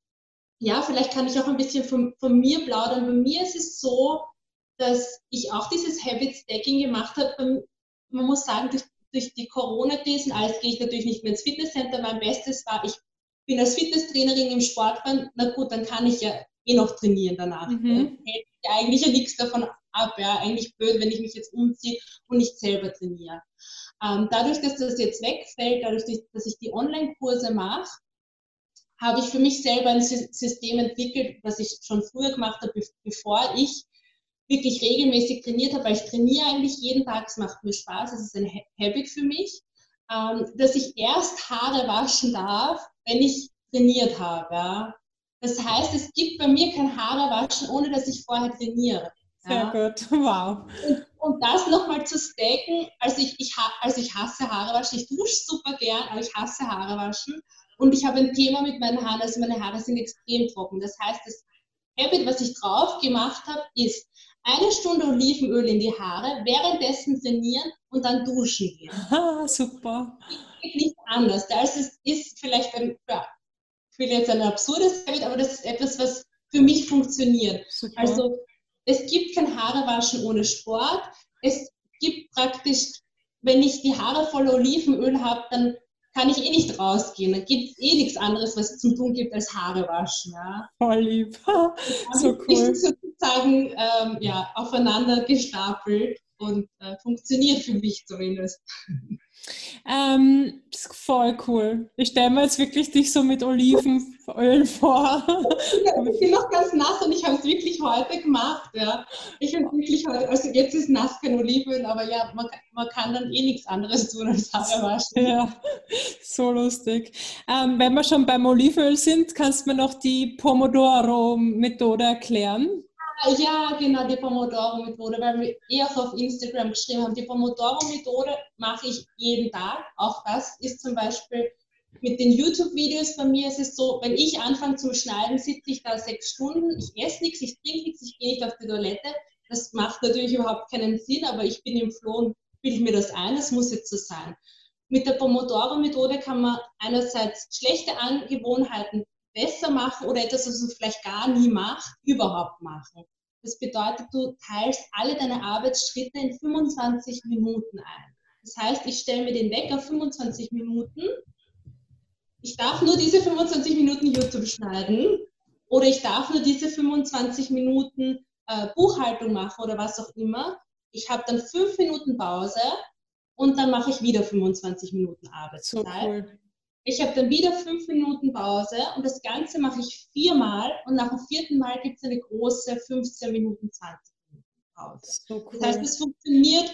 ja, vielleicht kann ich auch ein bisschen von, von mir plaudern. Bei mir ist es so, dass ich auch dieses Habit Stacking gemacht habe. Man muss sagen, durch, durch die Corona-Krise und alles gehe ich natürlich nicht mehr ins Fitnesscenter. Mein Bestes war, ich bin als Fitnesstrainerin im Sportband. Na gut, dann kann ich ja eh noch trainieren danach. Mhm. Hält ja eigentlich ja nichts davon ab. Ja, eigentlich blöd, wenn ich mich jetzt umziehe und nicht selber trainiere. Ähm, dadurch, dass das jetzt wegfällt, dadurch, dass ich die Online-Kurse mache, habe ich für mich selber ein System entwickelt, was ich schon früher gemacht habe, bevor ich wirklich regelmäßig trainiert habe, weil ich trainiere eigentlich jeden Tag, es macht mir Spaß, es ist ein Habit für mich, ähm, dass ich erst Haare waschen darf, wenn ich trainiert habe. Das heißt, es gibt bei mir kein Haare waschen, ohne dass ich vorher trainiere. Sehr ja. gut, wow. Und, und das nochmal zu staken, also ich, ich, also ich hasse Haare waschen, ich dusche super gern, aber ich hasse Haare waschen. Und ich habe ein Thema mit meinen Haaren, also meine Haare sind extrem trocken. Das heißt, das Habit, was ich drauf gemacht habe, ist eine Stunde Olivenöl in die Haare, währenddessen trainieren und dann duschen gehen. Ah, super. Geht nicht anders. Also es ist vielleicht ein, ja, ich will jetzt ein absurdes Habit, aber das ist etwas, was für mich funktioniert. Super. Also es gibt kein Haarewaschen ohne Sport. Es gibt praktisch, wenn ich die Haare voller Olivenöl habe, dann kann ich eh nicht rausgehen. Dann gibt es eh nichts anderes, was es zum Tun gibt, als Haare waschen. Ja. Voll lieb. so cool. sozusagen ähm, ja, aufeinander gestapelt und äh, funktioniert für mich zumindest. Ähm, voll cool. Ich stelle mir jetzt wirklich dich so mit Olivenöl vor. Ich bin noch ganz nass und ich habe es wirklich heute gemacht. Ja. Ich bin wirklich heute, also jetzt ist nass kein Olivenöl, aber ja, man, man kann dann eh nichts anderes tun als Haare waschen. Ja, so lustig. Ähm, wenn wir schon beim Olivenöl sind, kannst du mir noch die Pomodoro-Methode erklären? Ja, genau, die Pomodoro-Methode, weil wir eh auch auf Instagram geschrieben haben. Die Pomodoro-Methode mache ich jeden Tag. Auch das ist zum Beispiel mit den YouTube-Videos bei mir ist es so, wenn ich anfange zum Schneiden, sitze ich da sechs Stunden, ich esse nichts, ich trinke nichts, ich gehe nicht auf die Toilette. Das macht natürlich überhaupt keinen Sinn, aber ich bin im Floh und bilde mir das ein, das muss jetzt so sein. Mit der Pomodoro-Methode kann man einerseits schlechte Angewohnheiten besser machen oder etwas, was du vielleicht gar nie machst, überhaupt machen. Das bedeutet, du teilst alle deine Arbeitsschritte in 25 Minuten ein. Das heißt, ich stelle mir den Wecker 25 Minuten. Ich darf nur diese 25 Minuten YouTube schneiden oder ich darf nur diese 25 Minuten äh, Buchhaltung machen oder was auch immer. Ich habe dann fünf Minuten Pause und dann mache ich wieder 25 Minuten Arbeitszeit. So cool. Ich habe dann wieder fünf Minuten Pause und das Ganze mache ich viermal und nach dem vierten Mal gibt es eine große 15 Minuten, 20 Minuten Pause. So cool. Das heißt, es funktioniert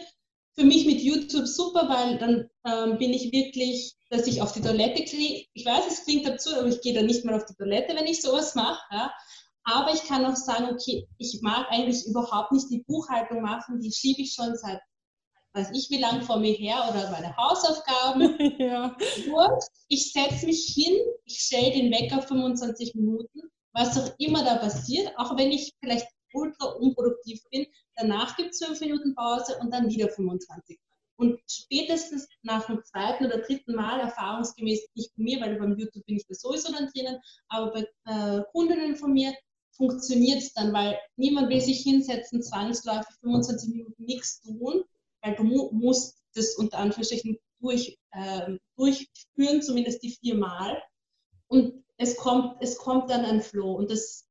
für mich mit YouTube super, weil dann ähm, bin ich wirklich, dass ich auf die Toilette kriege. Ich weiß, es klingt dazu, aber ich gehe dann nicht mal auf die Toilette, wenn ich sowas mache. Ja. Aber ich kann auch sagen, okay, ich mag eigentlich überhaupt nicht die Buchhaltung machen, die schiebe ich schon seit weiß ich wie lange vor mir her oder meine Hausaufgaben. ja. Wurscht, ich setze mich hin, ich stelle den Wecker 25 Minuten, was auch immer da passiert, auch wenn ich vielleicht ultra unproduktiv bin, danach gibt es 5 Minuten Pause und dann wieder 25. Und spätestens nach dem zweiten oder dritten Mal, erfahrungsgemäß nicht bei mir, weil beim YouTube bin ich da sowieso dann drinnen, aber bei äh, Kundinnen von mir funktioniert es dann, weil niemand will sich hinsetzen, zwangsläufig 25 Minuten nichts tun, weil du musst das unter Anführungsstrichen durch, äh, durchführen, zumindest die viermal. Und es kommt, es kommt dann ein Flow. Und das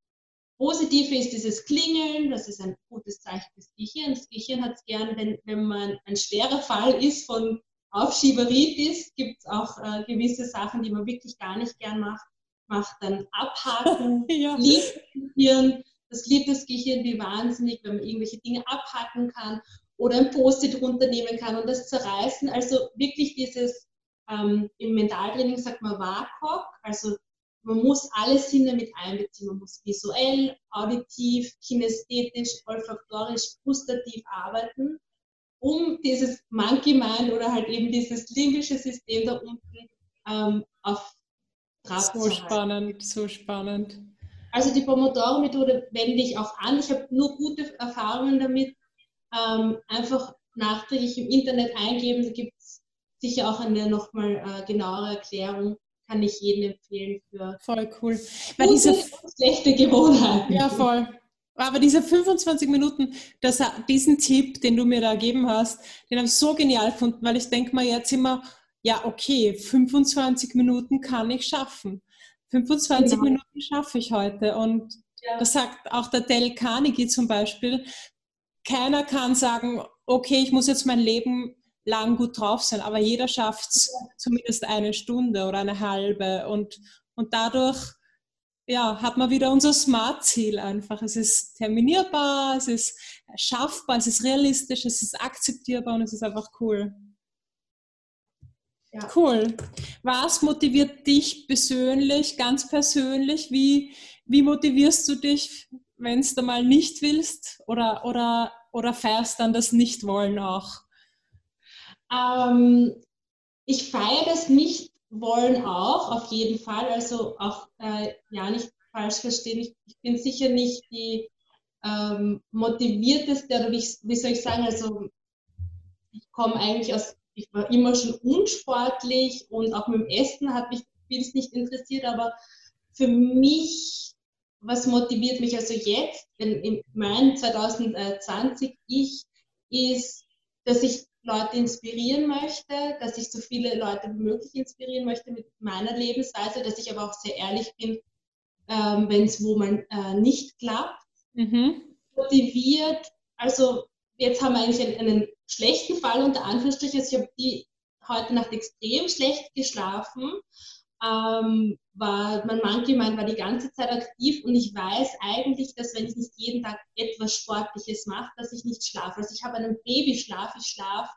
Positive ist dieses Klingeln, das ist ein gutes Zeichen des Gehirns. Das Gehirn hat es gerne, wenn, wenn man ein schwerer Fall ist von Aufschieberitis, gibt es auch äh, gewisse Sachen, die man wirklich gar nicht gern macht. Macht dann abhaken, ja. liebt das Gehirn, das liebt das Gehirn wie wahnsinnig, wenn man irgendwelche Dinge abhaken kann oder ein Post-it runternehmen kann und das zerreißen. Also wirklich dieses, ähm, im Mentaltraining sagt man WAKOK, also man muss alle Sinne mit einbeziehen. Man muss visuell, auditiv, kinästhetisch, olfaktorisch, gustativ arbeiten, um dieses Monkey Mind oder halt eben dieses limbische System da unten ähm, auf So spannend, so spannend. Also die Pomodoro-Methode wende ich auch an. Ich habe nur gute Erfahrungen damit. Ähm, einfach nachträglich im Internet eingeben, da gibt es sicher auch eine nochmal äh, genauere Erklärung. Kann ich jedem empfehlen für voll cool. Weil diese schlechte Gewohnheiten. Ja, voll. Aber diese 25 Minuten, das, diesen Tipp, den du mir da gegeben hast, den habe ich so genial gefunden, weil ich denke mal jetzt immer, ja, okay, 25 Minuten kann ich schaffen. 25 genau. Minuten schaffe ich heute. Und ja. das sagt auch der Del Carnegie zum Beispiel. Keiner kann sagen, okay, ich muss jetzt mein Leben lang gut drauf sein, aber jeder schafft es zumindest eine Stunde oder eine halbe. Und, und dadurch ja, hat man wieder unser Smart-Ziel einfach. Es ist terminierbar, es ist schaffbar, es ist realistisch, es ist akzeptierbar und es ist einfach cool. Ja. Cool. Was motiviert dich persönlich, ganz persönlich? Wie, wie motivierst du dich, wenn es da mal nicht willst? Oder, oder, oder feierst dann das Nichtwollen auch? Ähm, ich feiere das Nichtwollen auch, auf jeden Fall. Also auch äh, ja nicht falsch verstehen. Ich, ich bin sicher nicht die ähm, motivierteste, oder wie, wie soll ich sagen, also ich komme eigentlich aus ich war immer schon unsportlich und auch mit dem Essen hat mich vieles nicht interessiert, aber für mich, was motiviert mich also jetzt, in meinem 2020 ich, ist, dass ich Leute inspirieren möchte, dass ich so viele Leute wie möglich inspirieren möchte mit meiner Lebensweise, dass ich aber auch sehr ehrlich bin, ähm, wenn es wo man äh, nicht klappt. Mhm. Motiviert, also jetzt haben wir eigentlich einen, einen schlechten Fall unter Anführungsstrichen. Also ich habe die heute Nacht extrem schlecht geschlafen. Ähm, war, mein gemeint, war die ganze Zeit aktiv und ich weiß eigentlich, dass wenn ich nicht jeden Tag etwas Sportliches mache, dass ich nicht schlafe. Also ich habe einen Babyschlaf, ich schlafe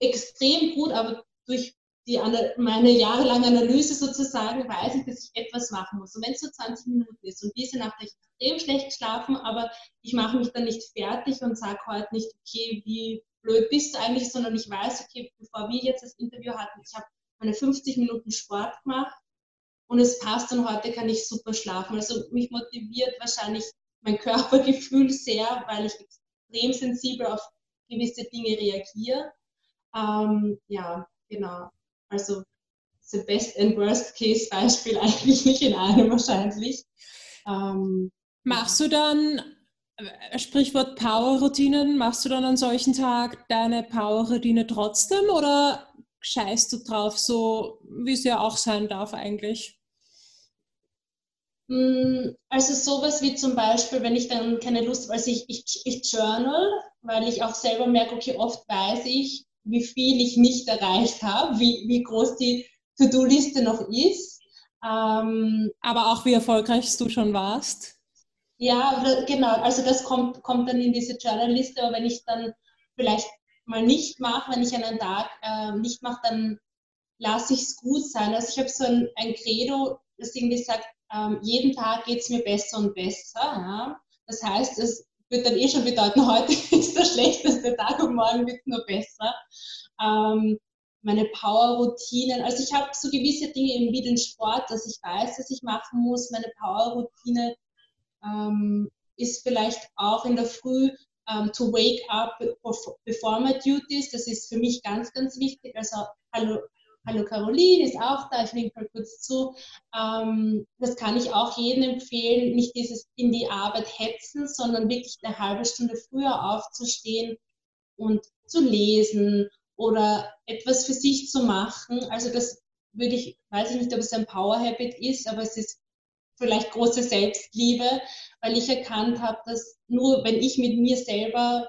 extrem gut, aber durch die, meine jahrelange Analyse sozusagen weiß ich, dass ich etwas machen muss. Und wenn es so 20 Minuten ist und diese Nacht habe ich extrem schlecht geschlafen, aber ich mache mich dann nicht fertig und sage heute nicht, okay, wie blöd bist du eigentlich, sondern ich weiß, okay, bevor wir jetzt das Interview hatten, ich habe meine 50 Minuten Sport gemacht und es passt und heute kann ich super schlafen. Also mich motiviert wahrscheinlich mein Körpergefühl sehr, weil ich extrem sensibel auf gewisse Dinge reagiere. Ähm, ja, genau. Also the best and worst case Beispiel eigentlich nicht in einem wahrscheinlich. Ähm, Machst du dann, äh, Sprichwort Power-Routinen, machst du dann an solchen Tag deine Power-Routine trotzdem oder scheißt du drauf, so wie es ja auch sein darf eigentlich? Mm, also sowas wie zum Beispiel, wenn ich dann keine Lust, also ich, ich, ich journal, weil ich auch selber merke, okay, oft weiß ich, wie viel ich nicht erreicht habe, wie, wie groß die To-Do-Liste noch ist. Ähm, Aber auch wie erfolgreich du schon warst. Ja, genau. Also das kommt, kommt dann in diese Journal-Liste. Aber wenn ich dann vielleicht mal nicht mache, wenn ich einen Tag äh, nicht mache, dann lasse ich es gut sein. Also ich habe so ein, ein Credo, das irgendwie sagt, ähm, jeden Tag geht es mir besser und besser. Ja? Das heißt, es wird dann eh schon bedeuten, heute ist der schlechteste Tag und morgen wird es nur besser. Ähm, meine Power-Routinen, also ich habe so gewisse Dinge eben wie den Sport, dass ich weiß, dass ich machen muss. Meine Power-Routine ähm, ist vielleicht auch in der Früh ähm, to wake up before my duties. Das ist für mich ganz, ganz wichtig. Also hallo, Hallo Caroline ist auch da, ich winke mal kurz zu. Ähm, das kann ich auch jedem empfehlen, nicht dieses in die Arbeit hetzen, sondern wirklich eine halbe Stunde früher aufzustehen und zu lesen oder etwas für sich zu machen. Also das würde ich, weiß ich nicht, ob es ein Power Habit ist, aber es ist vielleicht große Selbstliebe, weil ich erkannt habe, dass nur wenn ich mit mir selber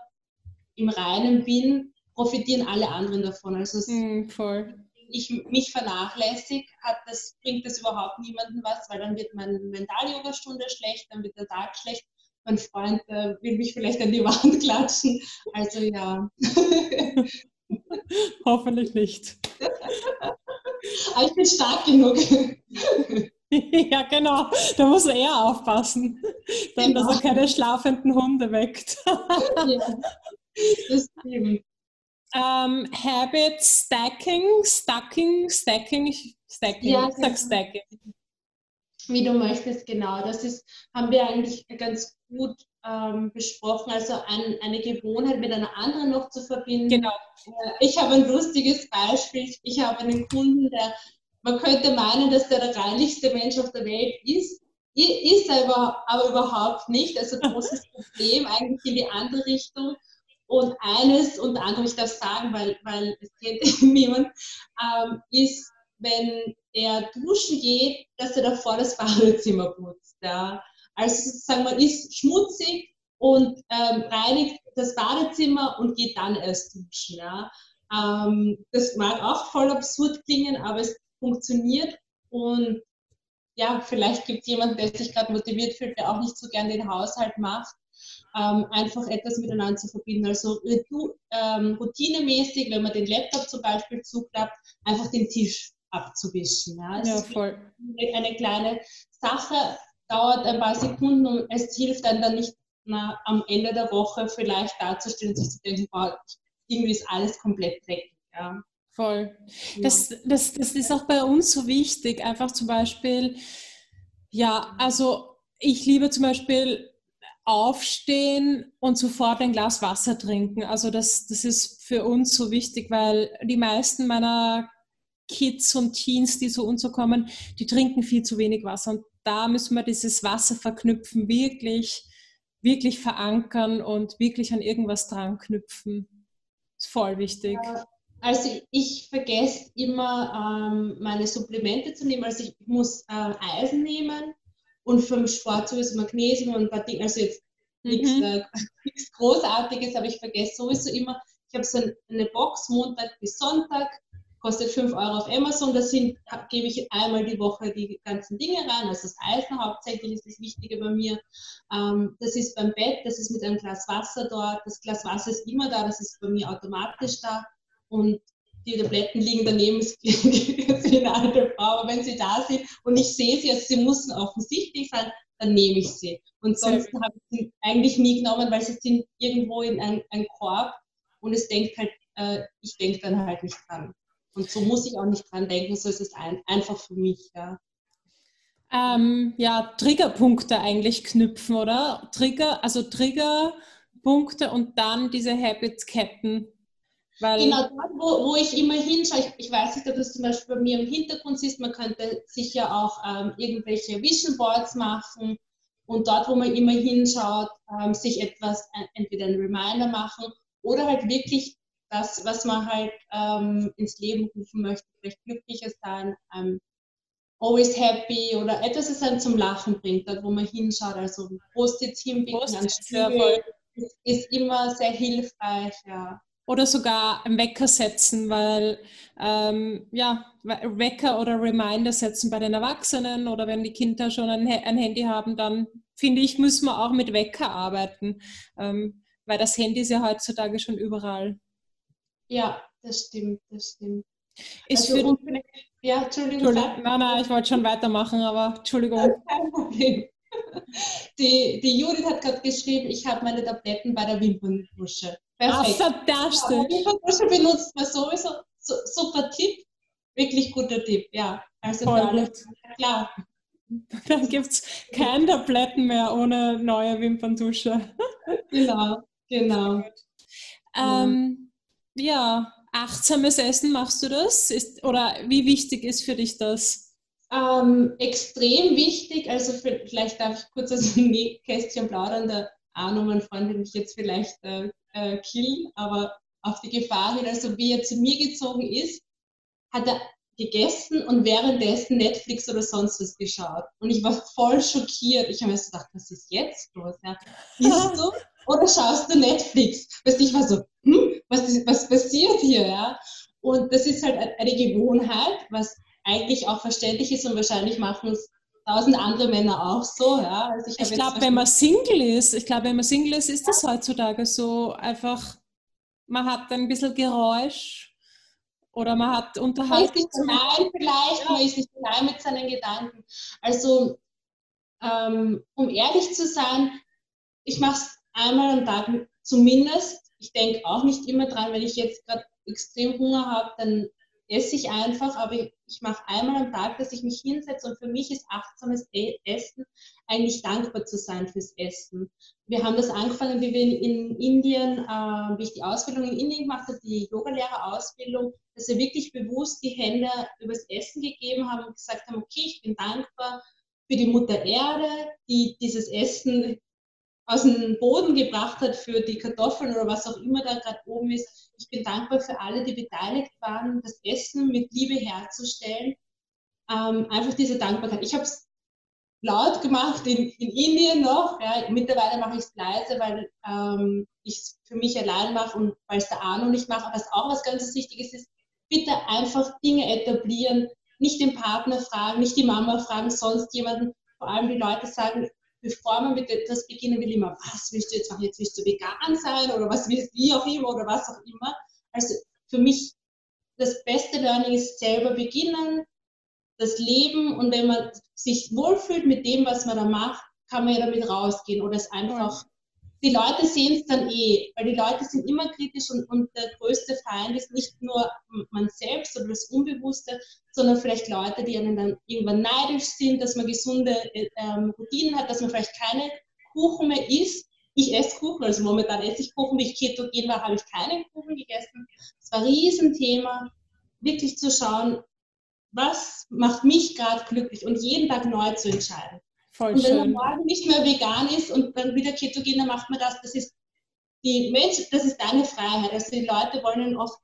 im Reinen bin, profitieren alle anderen davon. Also mm, voll ich mich vernachlässige, hat das, bringt das überhaupt niemandem was, weil dann wird meine Mental-Yoga-Stunde schlecht, dann wird der Tag schlecht. Mein Freund äh, will mich vielleicht an die Wand klatschen. Also ja. Hoffentlich nicht. Aber ich bin stark genug. ja, genau. Da muss er aufpassen, dann, genau. dass er keine schlafenden Hunde weckt. ja, das stimmt. Ähm, Habit Stacking, Stacking, Stacking, Stacking, ja, sag Stacking. Wie du möchtest, genau. Das ist, haben wir eigentlich ganz gut ähm, besprochen, also ein, eine Gewohnheit mit einer anderen noch zu verbinden. Genau. Äh, ich habe ein lustiges Beispiel. Ich habe einen Kunden, der, man könnte meinen, dass der der reinlichste Mensch auf der Welt ist. Ist er aber, aber überhaupt nicht. Also großes Problem eigentlich in die andere Richtung. Und eines, unter anderem, ich darf sagen, weil, weil es kennt niemand, ähm, ist, wenn er duschen geht, dass er davor das Badezimmer putzt. Ja. Also sozusagen, man ist schmutzig und ähm, reinigt das Badezimmer und geht dann erst duschen. Ja. Ähm, das mag auch voll absurd klingen, aber es funktioniert und ja, vielleicht gibt es jemanden, der sich gerade motiviert fühlt, der auch nicht so gern den Haushalt macht, ähm, einfach etwas miteinander zu verbinden. Also ähm, routinemäßig, wenn man den Laptop zum Beispiel zuklappt, einfach den Tisch abzuwischen. Ja, ja voll. Eine kleine Sache dauert ein paar Sekunden und es hilft einem dann nicht na, am Ende der Woche vielleicht dazustehen und sich zu denken, wow, irgendwie ist alles komplett dreckig. Ja. Voll. Das, das, das ist auch bei uns so wichtig. Einfach zum Beispiel, ja, also ich liebe zum Beispiel aufstehen und sofort ein Glas Wasser trinken. Also das, das ist für uns so wichtig, weil die meisten meiner Kids und Teens, die zu uns so kommen, die trinken viel zu wenig Wasser. Und da müssen wir dieses Wasser verknüpfen, wirklich, wirklich verankern und wirklich an irgendwas dran knüpfen. Ist voll wichtig. Ja also ich vergesse immer ähm, meine Supplemente zu nehmen. Also ich muss äh, Eisen nehmen und vom Sport sowieso Magnesium und ein paar Dinge. Also jetzt mhm. nichts, äh, nichts Großartiges, aber ich vergesse sowieso immer. Ich habe so eine Box Montag bis Sonntag, kostet 5 Euro auf Amazon. Da sind, gebe ich einmal die Woche die ganzen Dinge rein. Also das Eisen hauptsächlich ist das Wichtige bei mir. Ähm, das ist beim Bett, das ist mit einem Glas Wasser dort. Das Glas Wasser ist immer da, das ist bei mir automatisch da und die Tabletten liegen daneben, ist wie eine alte Frau, aber wenn sie da sind und ich sehe sie, also sie müssen offensichtlich sein, dann nehme ich sie. Und sonst habe ich sie eigentlich nie genommen, weil sie sind irgendwo in einem ein Korb und es denkt halt, äh, ich denke dann halt nicht dran. Und so muss ich auch nicht dran denken, so ist es ein, einfach für mich, ja. Ähm, ja, Triggerpunkte eigentlich knüpfen, oder? Trigger, also Triggerpunkte und dann diese Habitsketten weil genau, dort, wo, wo ich immer hinschaue, ich, ich weiß nicht, ob das zum Beispiel bei mir im Hintergrund ist, man könnte sicher auch ähm, irgendwelche Vision Boards machen und dort, wo man immer hinschaut, ähm, sich etwas, äh, entweder ein Reminder machen oder halt wirklich das, was man halt ähm, ins Leben rufen möchte, vielleicht glücklicher sein, ähm, always happy oder etwas, das einen zum Lachen bringt, dort, wo man hinschaut, also Post-its hinbinden Post ist, ist immer sehr hilfreich, ja oder sogar einen Wecker setzen, weil ähm, ja, Wecker oder Reminder setzen bei den Erwachsenen oder wenn die Kinder schon ein, ein Handy haben, dann finde ich, müssen wir auch mit Wecker arbeiten, ähm, weil das Handy ist ja heutzutage schon überall. Ja, das stimmt, das stimmt. Ist also, für, ja, Entschuldigung. Entschuldigung. Nein, nein, ich wollte schon weitermachen, aber Entschuldigung. Kein Problem. Die, die Judith hat gerade geschrieben, ich habe meine Tabletten bei der Wimperntusche. Perfekt. Ah, fantastisch. Ja, Wimperntusche benutzt man sowieso. So, super Tipp. Wirklich guter Tipp, ja. Also Voll klar. Dann gibt es keine Tabletten mehr ohne neue Wimperntusche. Genau, genau. Ähm, ja, achtsames Essen, machst du das? Ist, oder wie wichtig ist für dich das? Ähm, extrem wichtig, also für, vielleicht darf ich kurz aus dem Kästchen plaudern, der Arno, mein Freund, wird mich jetzt vielleicht äh, äh, killen, aber auf die Gefahr hin, also wie er zu mir gezogen ist, hat er gegessen und währenddessen Netflix oder sonst was geschaut. Und ich war voll schockiert. Ich habe mir so gedacht, was ist jetzt los? Ja? Isst du oder schaust du Netflix? Weißt ich war so, hm, was, was passiert hier? Ja? Und das ist halt eine Gewohnheit, was eigentlich auch verständlich ist und wahrscheinlich machen es tausend andere Männer auch so. Ja? Also ich, ich glaube, wenn man Single ist, ich glaube, wenn man Single ist, ist das heutzutage so einfach, man hat ein bisschen Geräusch oder man hat Unterhaltung. Man ist nicht allein vielleicht, ja. man ist nicht allein mit seinen Gedanken. Also, ähm, um ehrlich zu sein, ich mache es einmal am Tag zumindest ich denke auch nicht immer dran, wenn ich jetzt gerade extrem Hunger habe, dann esse ich einfach, aber ich, ich mache einmal am Tag, dass ich mich hinsetze und für mich ist achtsames e-, Essen eigentlich dankbar zu sein fürs Essen. Wir haben das angefangen, wie wir in, Indien, äh, wie ich die Ausbildung in Indien gemacht habe, die Yogalehrerausbildung, dass wir wirklich bewusst die Hände übers Essen gegeben haben und gesagt haben, okay, ich bin dankbar für die Mutter Erde, die dieses Essen aus dem Boden gebracht hat für die Kartoffeln oder was auch immer da gerade oben ist. Ich bin dankbar für alle, die beteiligt waren, das Essen mit Liebe herzustellen. Ähm, einfach diese Dankbarkeit. Ich habe es laut gemacht in, in Indien noch. Ja. Mittlerweile mache ich es leise, weil ähm, ich es für mich allein mache und weil es der Arno nicht macht. Was auch was ganz Wichtiges ist, bitte einfach Dinge etablieren, nicht den Partner fragen, nicht die Mama fragen, sonst jemanden. Vor allem die Leute sagen, bevor man mit etwas beginnen will, immer, was willst du jetzt machen? Jetzt willst du vegan sein oder was willst du, wie auch immer oder was auch immer. Also für mich das beste Learning ist selber beginnen, das Leben und wenn man sich wohlfühlt mit dem, was man da macht, kann man ja damit rausgehen oder es einfach die Leute sehen es dann eh, weil die Leute sind immer kritisch und, und, der größte Feind ist nicht nur man selbst oder das Unbewusste, sondern vielleicht Leute, die einen dann irgendwann neidisch sind, dass man gesunde ähm, Routinen hat, dass man vielleicht keine Kuchen mehr isst. Ich esse Kuchen, also momentan esse ich Kuchen, wie ich ketogen war, habe ich keinen Kuchen gegessen. Es war ein Riesenthema, wirklich zu schauen, was macht mich gerade glücklich und jeden Tag neu zu entscheiden. Voll und wenn schön. man morgen nicht mehr vegan ist und dann wieder ketogen, dann macht man das. Das ist die Mensch, das ist deine Freiheit. Also die Leute wollen oft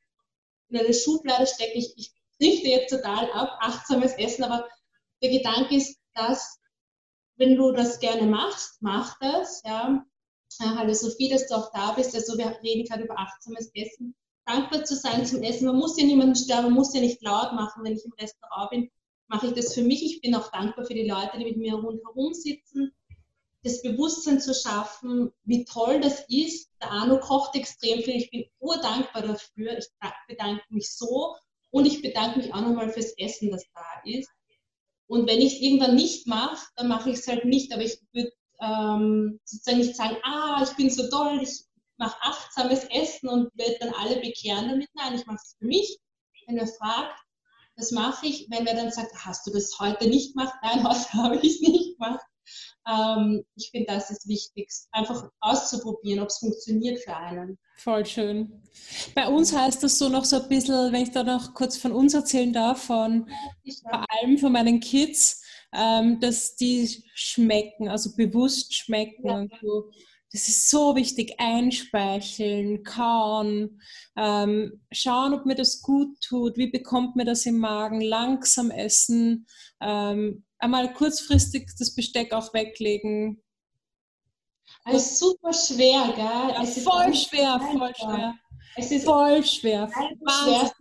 in eine Schublade stecken. Ich, ich richte jetzt total ab, achtsames Essen, aber der Gedanke ist, dass wenn du das gerne machst, mach das. Ja. Hallo Sophie, dass du auch da bist. Also wir reden gerade über achtsames Essen. Dankbar zu sein zum Essen. Man muss ja niemanden sterben, man muss ja nicht laut machen, wenn ich im Restaurant bin mache ich das für mich. Ich bin auch dankbar für die Leute, die mit mir rundherum sitzen. Das Bewusstsein zu schaffen, wie toll das ist. Der Arno kocht extrem viel. Ich bin urdankbar dafür. Ich bedanke mich so und ich bedanke mich auch nochmal fürs Essen, das da ist. Und wenn ich es irgendwann nicht mache, dann mache ich es halt nicht. Aber ich würde ähm, sozusagen nicht sagen, ah, ich bin so toll, ich mache achtsames Essen und werde dann alle bekehren damit. Nein, ich mache es für mich. Wenn er fragt, das mache ich. Wenn wer dann sagt, hast du das heute nicht gemacht? Nein, heute habe ich es nicht gemacht. Ähm, ich finde, das ist wichtig, einfach auszuprobieren, ob es funktioniert für einen. Voll schön. Bei uns heißt das so noch so ein bisschen, wenn ich da noch kurz von uns erzählen darf, von ja. vor allem von meinen Kids, ähm, dass die schmecken, also bewusst schmecken ja. und so das ist so wichtig. Einspeicheln, kauen, ähm, schauen, ob mir das gut tut, wie bekommt mir das im Magen, langsam essen, ähm, einmal kurzfristig das Besteck auch weglegen. Ist super schwer, gell? Ja, es ist voll schwer, voll schwer. Es ist voll schwer. schwer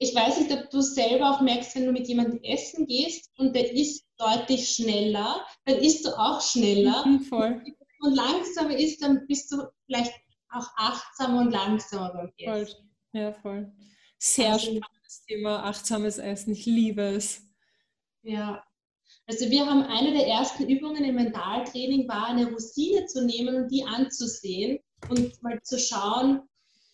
ich weiß nicht, ob du selber auch merkst, wenn du mit jemandem essen gehst und der isst deutlich schneller, dann isst du auch schneller. Mhm, voll und langsamer ist, dann bist du vielleicht auch achtsamer und langsamer beim Essen. Voll. Ja, voll. Sehr also, spannendes Thema, achtsames Essen. Ich liebe es. Ja. Also wir haben eine der ersten Übungen im Mentaltraining war, eine Rosine zu nehmen und die anzusehen und mal zu schauen,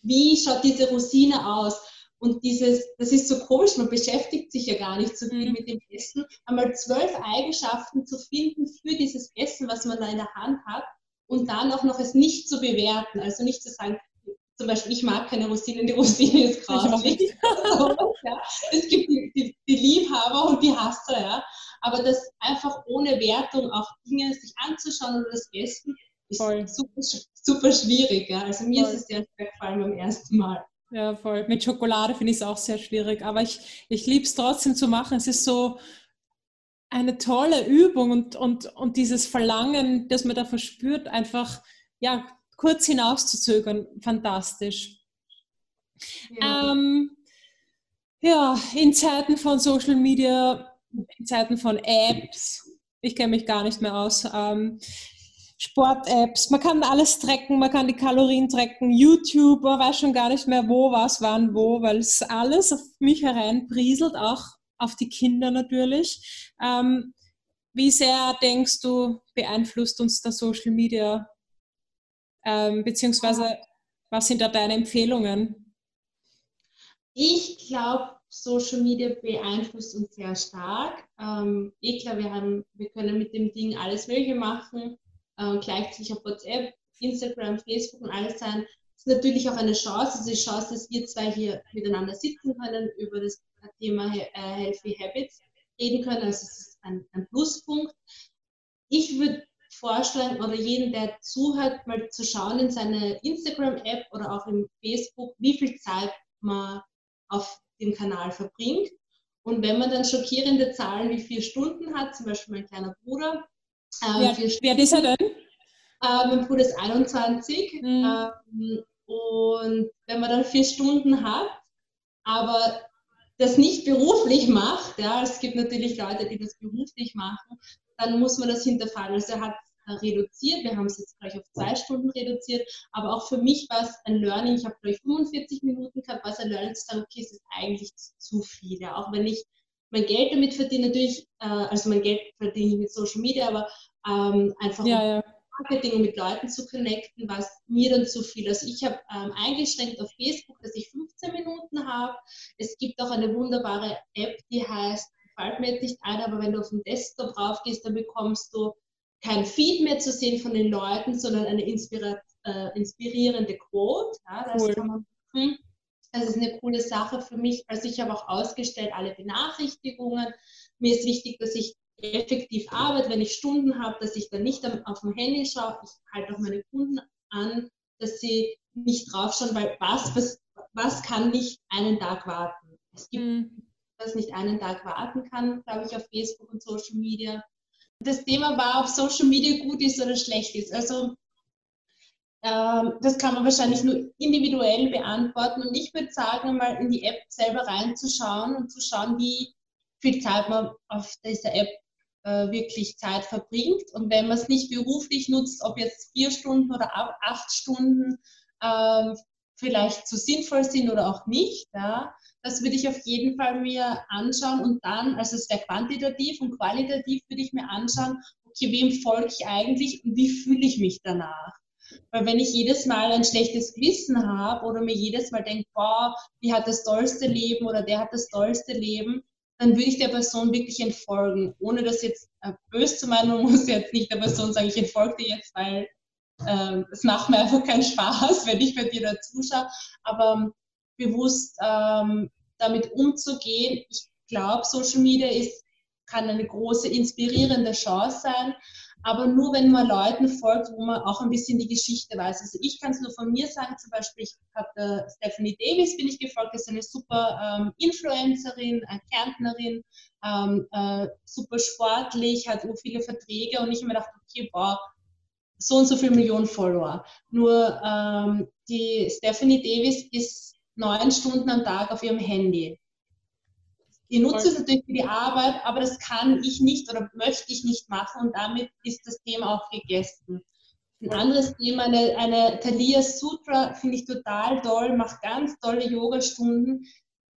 wie schaut diese Rosine aus. Und dieses, das ist so komisch, man beschäftigt sich ja gar nicht so viel mhm. mit dem Essen, einmal zwölf Eigenschaften zu finden für dieses Essen, was man da in der Hand hat und dann auch noch es nicht zu bewerten. Also nicht zu sagen, zum Beispiel, ich mag keine Rosinen, die Rosine ist grauslich. ja. Es gibt die, die, die, Liebhaber und die Hasser, ja. Aber das einfach ohne Wertung auch Dinge sich anzuschauen oder das Essen ist super, super schwierig. Ja. Also mir Voll. ist es sehr schwer gefallen beim ersten Mal. Ja, voll. Mit Schokolade finde ich es auch sehr schwierig. Aber ich, ich liebe es trotzdem zu machen. Es ist so, eine tolle Übung und, und, und dieses Verlangen, das man da verspürt, einfach ja, kurz hinauszuzögern, fantastisch. Ja. Ähm, ja, in Zeiten von Social Media, in Zeiten von Apps, ich kenne mich gar nicht mehr aus, ähm, Sport-Apps, man kann alles tracken, man kann die Kalorien tracken, YouTube, man weiß schon gar nicht mehr, wo, was, wann, wo, weil es alles auf mich hereinbrieselt, auch auf die Kinder natürlich. Ähm, wie sehr denkst du, beeinflusst uns der Social Media Ähm, beziehungsweise, was sind da deine Empfehlungen? Ich glaube, Social Media beeinflusst uns sehr stark. Ähm, eh klar, wir, wir können mit dem Ding alles Mögliche machen, äh, gleichzeitig auf WhatsApp, Instagram, Facebook und alles sein. Es ist natürlich auch eine Chance, also die Chance, dass wir zwei hier miteinander sitzen können, über das Thema äh, Healthy Habits reden können. Also es ist ein, ein Pluspunkt. Ich würde vorschlagen oder jeden, der zuhört, mal zu schauen in seine Instagram-App oder auch in Facebook, wie viel Zeit man auf dem Kanal verbringt. Und wenn man dann schockierende Zahlen wie vier Stunden hat, zum Beispiel mein kleiner Bruder. Äh, wer, wer ist er denn? Äh, mein Bruder ist 21. Mhm. Ähm, und wenn man dann vier Stunden hat, aber das nicht beruflich macht, ja, es gibt natürlich Leute, die das beruflich machen, dann muss man das hinterfragen. Also er hat reduziert. Wir haben es jetzt gleich auf zwei Stunden reduziert. Aber auch für mich war es ein Learning. Ich habe gleich 45 Minuten gehabt, was ein Learning zu sagen, okay, es ist eigentlich zu viel. Ja. Auch wenn ich mein Geld damit verdiene, natürlich, äh, also mein Geld verdiene ich mit Social Media, aber ähm, einfach ja, ja. Marketing mit Leuten zu connecten, war mir dann zu viel. Also ich habe ähm, eingeschränkt auf Facebook, dass ich 15 Minuten habe. Es gibt auch eine wunderbare App, die heißt, fällt mir jetzt nicht ein, aber wenn du auf den Desktop drauf gehst, dann bekommst du kein Feed mehr zu sehen von den Leuten, sondern eine äh, inspirierende Quote. Ja, das, cool. kann man, hm, das ist eine coole Sache für mich. Also ich habe auch ausgestellt alle Benachrichtigungen. Mir ist wichtig, dass ich effektiv arbeite, wenn ich Stunden habe, dass ich dann nicht auf dem Handy schaue. Ich halte auch meine Kunden an, dass sie nicht draufschauen, weil was, was, was kann nicht einen Tag warten? Es gibt, mhm. was nicht einen Tag warten kann, glaube ich, auf Facebook und Social Media das Thema war, ob Social Media gut ist oder schlecht ist. Also ähm, das kann man wahrscheinlich nur individuell beantworten. Und ich würde sagen, mal in die App selber reinzuschauen und zu schauen, wie viel Zeit man auf dieser App wirklich Zeit verbringt. Und wenn man es nicht beruflich nutzt, ob jetzt vier Stunden oder acht Stunden, ähm, vielleicht zu sinnvoll sind oder auch nicht. Ja. Das würde ich auf jeden Fall mir anschauen und dann, also es wäre quantitativ und qualitativ würde ich mir anschauen, okay, wem folge ich eigentlich und wie fühle ich mich danach? Weil wenn ich jedes Mal ein schlechtes Gewissen habe oder mir jedes Mal denke, boah, die hat das tollste Leben oder der hat das tollste Leben, dann würde ich der Person wirklich entfolgen, ohne das jetzt äh, böse zu meinen, man muss jetzt nicht der Person sagen, ich entfolge dir jetzt, weil ähm, es macht mir einfach keinen Spaß, wenn ich bei dir da zuschaue, aber ähm, bewusst ähm, damit umzugehen, ich glaube, Social Media ist, kann eine große inspirierende Chance sein, aber nur wenn man Leuten folgt, wo man auch ein bisschen die Geschichte weiß. Also ich kann es nur von mir sagen, zum Beispiel, ich habe Stephanie Davis bin ich gefolgt, ist eine super ähm, Influencerin, eine Kärntnerin, ähm, äh, super sportlich, hat so viele Verträge und ich habe mir gedacht, okay, boah, so und so viele Millionen Follower. Nur ähm, die Stephanie Davis ist neun Stunden am Tag auf ihrem Handy. Die nutze es natürlich für die Arbeit, aber das kann ich nicht oder möchte ich nicht machen und damit ist das Thema auch gegessen. Ein anderes Thema, eine, eine Thalia Sutra, finde ich total toll, macht ganz tolle Yoga-Stunden.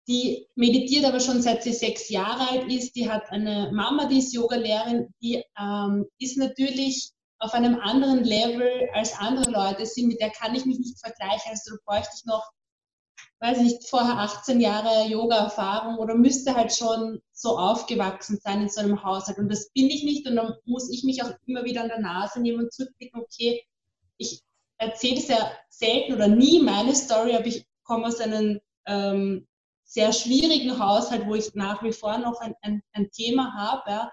Die meditiert aber schon seit sie sechs Jahre alt ist. Die hat eine Mama, die ist Yogalehrerin. Die ähm, ist natürlich auf einem anderen Level als andere Leute sind, mit der kann ich mich nicht vergleichen. Also da bräuchte ich noch, weiß ich nicht, vorher 18 Jahre Yoga-Erfahrung oder müsste halt schon so aufgewachsen sein in so einem Haushalt. Und das bin ich nicht und dann muss ich mich auch immer wieder an der Nase nehmen und zurückblicken, okay, ich erzähle sehr selten oder nie meine Story, aber ich komme aus einem ähm, sehr schwierigen Haushalt, wo ich nach wie vor noch ein, ein, ein Thema habe. Ja.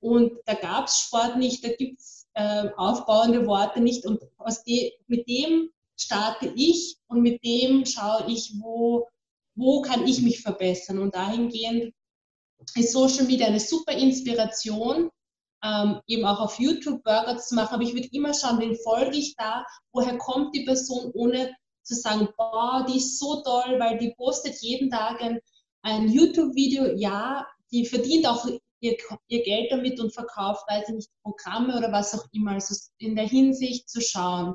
Und da gab es Sport nicht, da gibt es äh, aufbauende Worte nicht. Und aus de, mit dem starte ich und mit dem schaue ich, wo, wo kann ich mich verbessern. Und dahingehend ist Social Media eine super Inspiration, ähm, eben auch auf YouTube Burger zu machen. Aber ich würde immer schauen, wen folge ich da, woher kommt die Person, ohne zu sagen, boah, die ist so toll, weil die postet jeden Tag ein, ein YouTube-Video. Ja, die verdient auch ihr, ihr Geld damit und verkauft, weiß ich nicht, Programme oder was auch immer. Also in der Hinsicht zu schauen.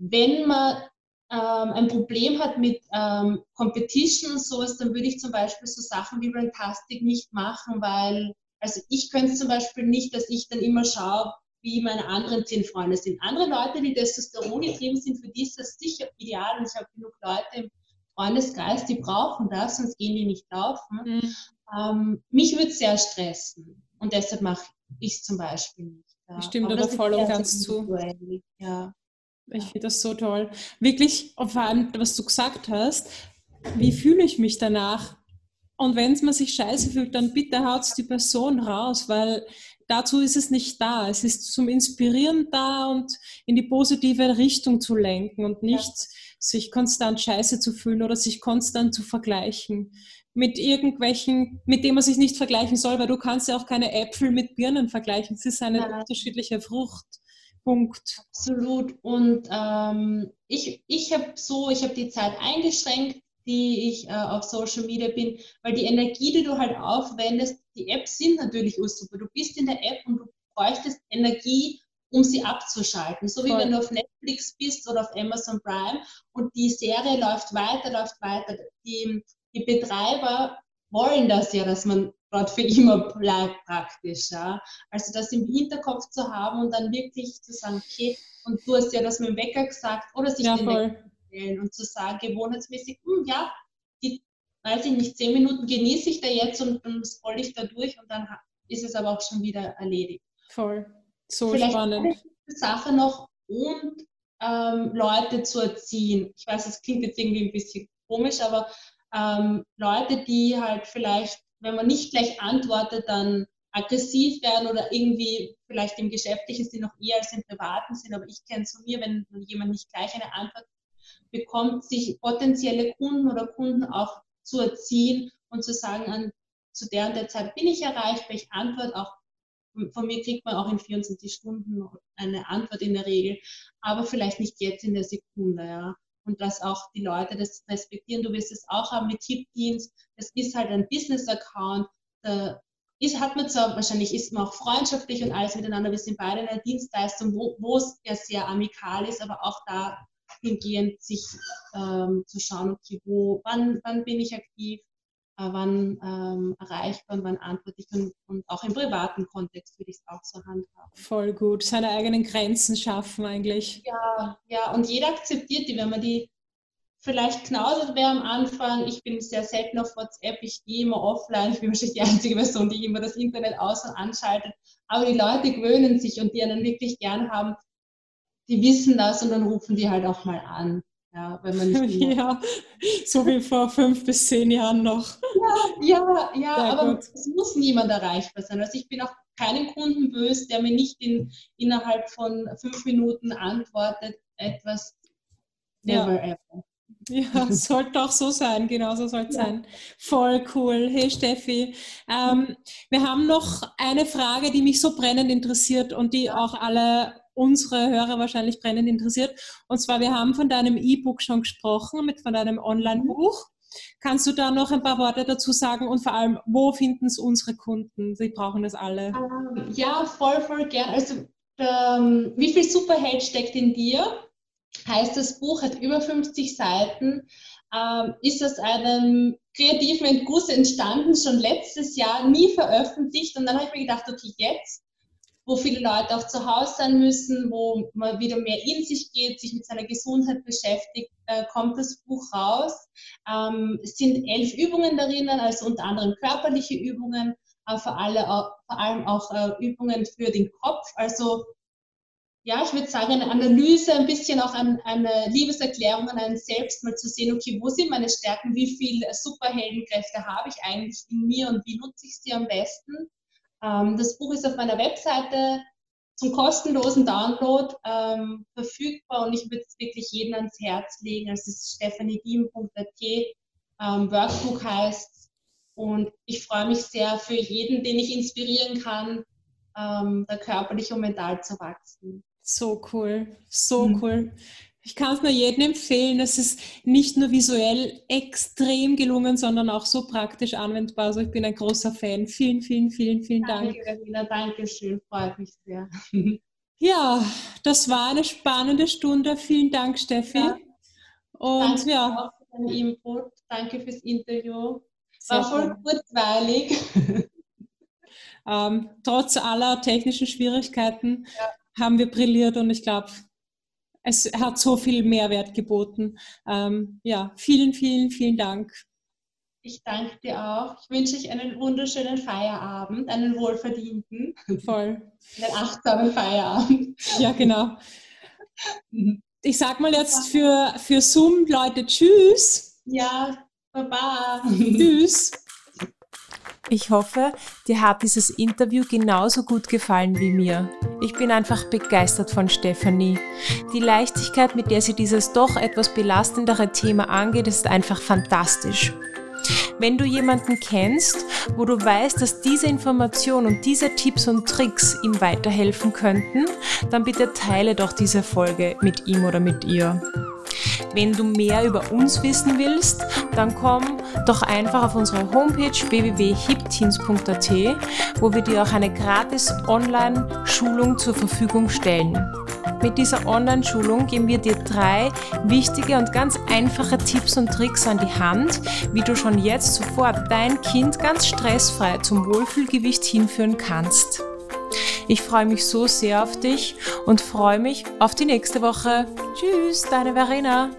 Wenn man ähm, ein Problem hat mit ähm, Competition und sowas, dann würde ich zum Beispiel so Sachen wie Rantastic nicht machen, weil, also ich könnte zum Beispiel nicht, dass ich dann immer schaue, wie meine anderen zehn Freunde sind. Andere Leute, die Testosteron getrieben sind, für die ist das sicher ideal. Und ich habe genug Leute im Freundeskreis, die brauchen das, sonst gehen die nicht laufen. Mhm. Ähm, mich würde es sehr stressen. Und deshalb mache ich es zum Beispiel nicht. Ja. Ich stimme voll und ganz zu. Ja. Ich finde das so toll. Wirklich, vor allem, was du gesagt hast, wie fühle ich mich danach? Und wenn es man sich scheiße fühlt, dann bitte haut die Person raus, weil dazu ist es nicht da. Es ist zum Inspirieren da und in die positive Richtung zu lenken und nicht ja. sich konstant scheiße zu fühlen oder sich konstant zu vergleichen mit irgendwelchen, mit dem man sich nicht vergleichen soll, weil du kannst ja auch keine Äpfel mit Birnen vergleichen. Es ist eine ja. unterschiedliche Frucht. Punkt. Absolut. Und ähm, ich, ich habe so, ich habe die Zeit eingeschränkt, die ich äh, auf Social Media bin, weil die Energie, die du halt aufwendest, die Apps sind natürlich super. Du bist in der App und du bräuchtest Energie, um sie abzuschalten. So wie Voll. wenn du auf Netflix bist oder auf Amazon Prime und die Serie läuft weiter, läuft weiter. Die, die Betreiber wollen das ja, dass man dort für immer bleibt praktisch. Ja? Also das im Hinterkopf zu haben und dann wirklich zu sagen, okay, und du hast ja das mit dem Wecker gesagt, oder sich ja, den voll. Wecker stellen und zu sagen, gewohnheitsmäßig, hm, ja, die, weiß ich nicht, zehn Minuten genieße ich da jetzt und dann scroll ich da durch und dann ist es aber auch schon wieder erledigt. Voll. So Vielleicht spannend. Eine Sache noch und ähm, Leute zu erziehen. Ich weiß, das klingt jetzt irgendwie ein bisschen komisch, aber ähm, Leute, die halt vielleicht, wenn man nicht gleich antwortet, dann aggressiv werden oder irgendwie vielleicht im geschäftlichen Sinn noch eher als im privaten Sinn. Aber ich kenne es von mir, wenn jemand nicht gleich eine Antwort bekommt, sich potenzielle Kunden oder Kunden auch zu erziehen und zu sagen, an, zu der und der Zeit bin ich erreichbar, ich antworte auch, von mir kriegt man auch in 24 Stunden eine Antwort in der Regel, aber vielleicht nicht jetzt in der Sekunde, ja. Und dass auch die Leute das respektieren. Du wirst es auch haben mit Tippdienst. Das ist halt ein Business-Account. Da ist, hat man zwar, wahrscheinlich ist man auch freundschaftlich und alles miteinander. Wir sind beide in einer Dienstleistung, wo, es ja sehr amikal ist, aber auch da hingehend sich ähm, zu schauen, okay, wo, wann, wann bin ich aktiv, wann ähm, erreichbar und wann antworte ich und, und auch im privaten Kontext würde ich es auch so handhaben. Voll gut, seine eigenen Grenzen schaffen eigentlich. Ja, ja, und jeder akzeptiert die, wenn man die vielleicht knausert wäre am Anfang. Ich bin sehr selten auf WhatsApp, ich gehe immer offline. Ich bin wahrscheinlich die einzige Person, die immer das Internet aus- und anschaltet. Aber die Leute gewöhnen sich und die einen wirklich gern haben, die wissen das und dann rufen die halt auch mal an. Ja, wenn man nicht ja, so wie vor fünf bis zehn Jahren noch. Ja, ja, ja aber gut. es muss niemand erreichbar sein. Also ich bin auch keinem Kunden böse, der mir nicht in, innerhalb von fünf Minuten antwortet, etwas never ja. ever. Ja, sollte auch so sein, genau so soll es ja. sein. Voll cool. Hey Steffi, ähm, wir haben noch eine Frage, die mich so brennend interessiert und die auch alle unsere Hörer wahrscheinlich brennend interessiert. Und zwar, wir haben von deinem E-Book schon gesprochen, mit von deinem Online-Buch. Kannst du da noch ein paar Worte dazu sagen und vor allem, wo finden es unsere Kunden? Sie brauchen das alle. Ähm, ja, voll, voll gern. Also, ähm, wie viel Superheld steckt in dir? Heißt, das Buch hat über 50 Seiten, ähm, ist aus einem kreativen Entguss entstanden, schon letztes Jahr, nie veröffentlicht. Und dann habe ich mir gedacht, okay, jetzt wo viele Leute auch zu Hause sein müssen, wo man wieder mehr in sich geht, sich mit seiner Gesundheit beschäftigt, äh, kommt das Buch raus. Ähm, es sind elf Übungen darin, also unter anderem körperliche Übungen, aber vor, alle, vor allem auch äh, Übungen für den Kopf. Also ja, ich würde sagen, eine Analyse, ein bisschen auch ein, eine Liebeserklärung an einen selbst, mal zu sehen, okay, wo sind meine Stärken, wie viele Superheldenkräfte habe ich eigentlich in mir und wie nutze ich sie am besten. Ähm, das Buch ist auf meiner Webseite zum kostenlosen Download ähm, verfügbar und ich würde es wirklich jedem ans Herz legen. Es ist stephaniediem.at, ähm, Workbook heißt und ich freue mich sehr für jeden, den ich inspirieren kann, ähm, da körperlich und mental zu wachsen. So cool, so mhm. cool. Ich kann es nur jedem empfehlen. Es ist nicht nur visuell extrem gelungen, sondern auch so praktisch anwendbar. Also ich bin ein großer Fan. Vielen, vielen, vielen, vielen Dank. Danke, Davina. Dankeschön. Freut mich sehr. Ja, das war eine spannende Stunde. Vielen Dank, Steffi. Ja. Und Danke ja. für deinen Input. Danke fürs Interview. War voll kurzweilig. ähm, trotz aller technischen Schwierigkeiten ja. haben wir brilliert und ich glaube, es hat so viel Mehrwert geboten. Ähm, ja, vielen, vielen, vielen Dank. Ich danke dir auch. Ich wünsche euch einen wunderschönen Feierabend, einen wohlverdienten. Voll. Einen achtsamen Feierabend. Ja, genau. Ich sag mal jetzt für, für Zoom, Leute, tschüss. Ja, baba. Tschüss. Ich hoffe, dir hat dieses Interview genauso gut gefallen wie mir. Ich bin einfach begeistert von Stefanie. Die Leichtigkeit, mit der sie dieses doch etwas belastendere Thema angeht, ist einfach fantastisch. Wenn du jemanden kennst, wo du weißt, dass diese Information und diese Tipps und Tricks ihm weiterhelfen könnten, dann bitte teile doch diese Folge mit ihm oder mit ihr. Wenn du mehr über uns wissen willst, dann komm doch einfach auf unsere Homepage www.hipteens.at, wo wir dir auch eine gratis Online-Schulung zur Verfügung stellen. Mit dieser Online-Schulung geben wir dir drei wichtige und ganz einfache Tipps und Tricks an die Hand, wie du schon jetzt sofort dein Kind ganz stressfrei zum Wohlfühlgewicht hinführen kannst. Ich freue mich so sehr auf dich und freue mich auf die nächste Woche. Tschüss, deine Verena.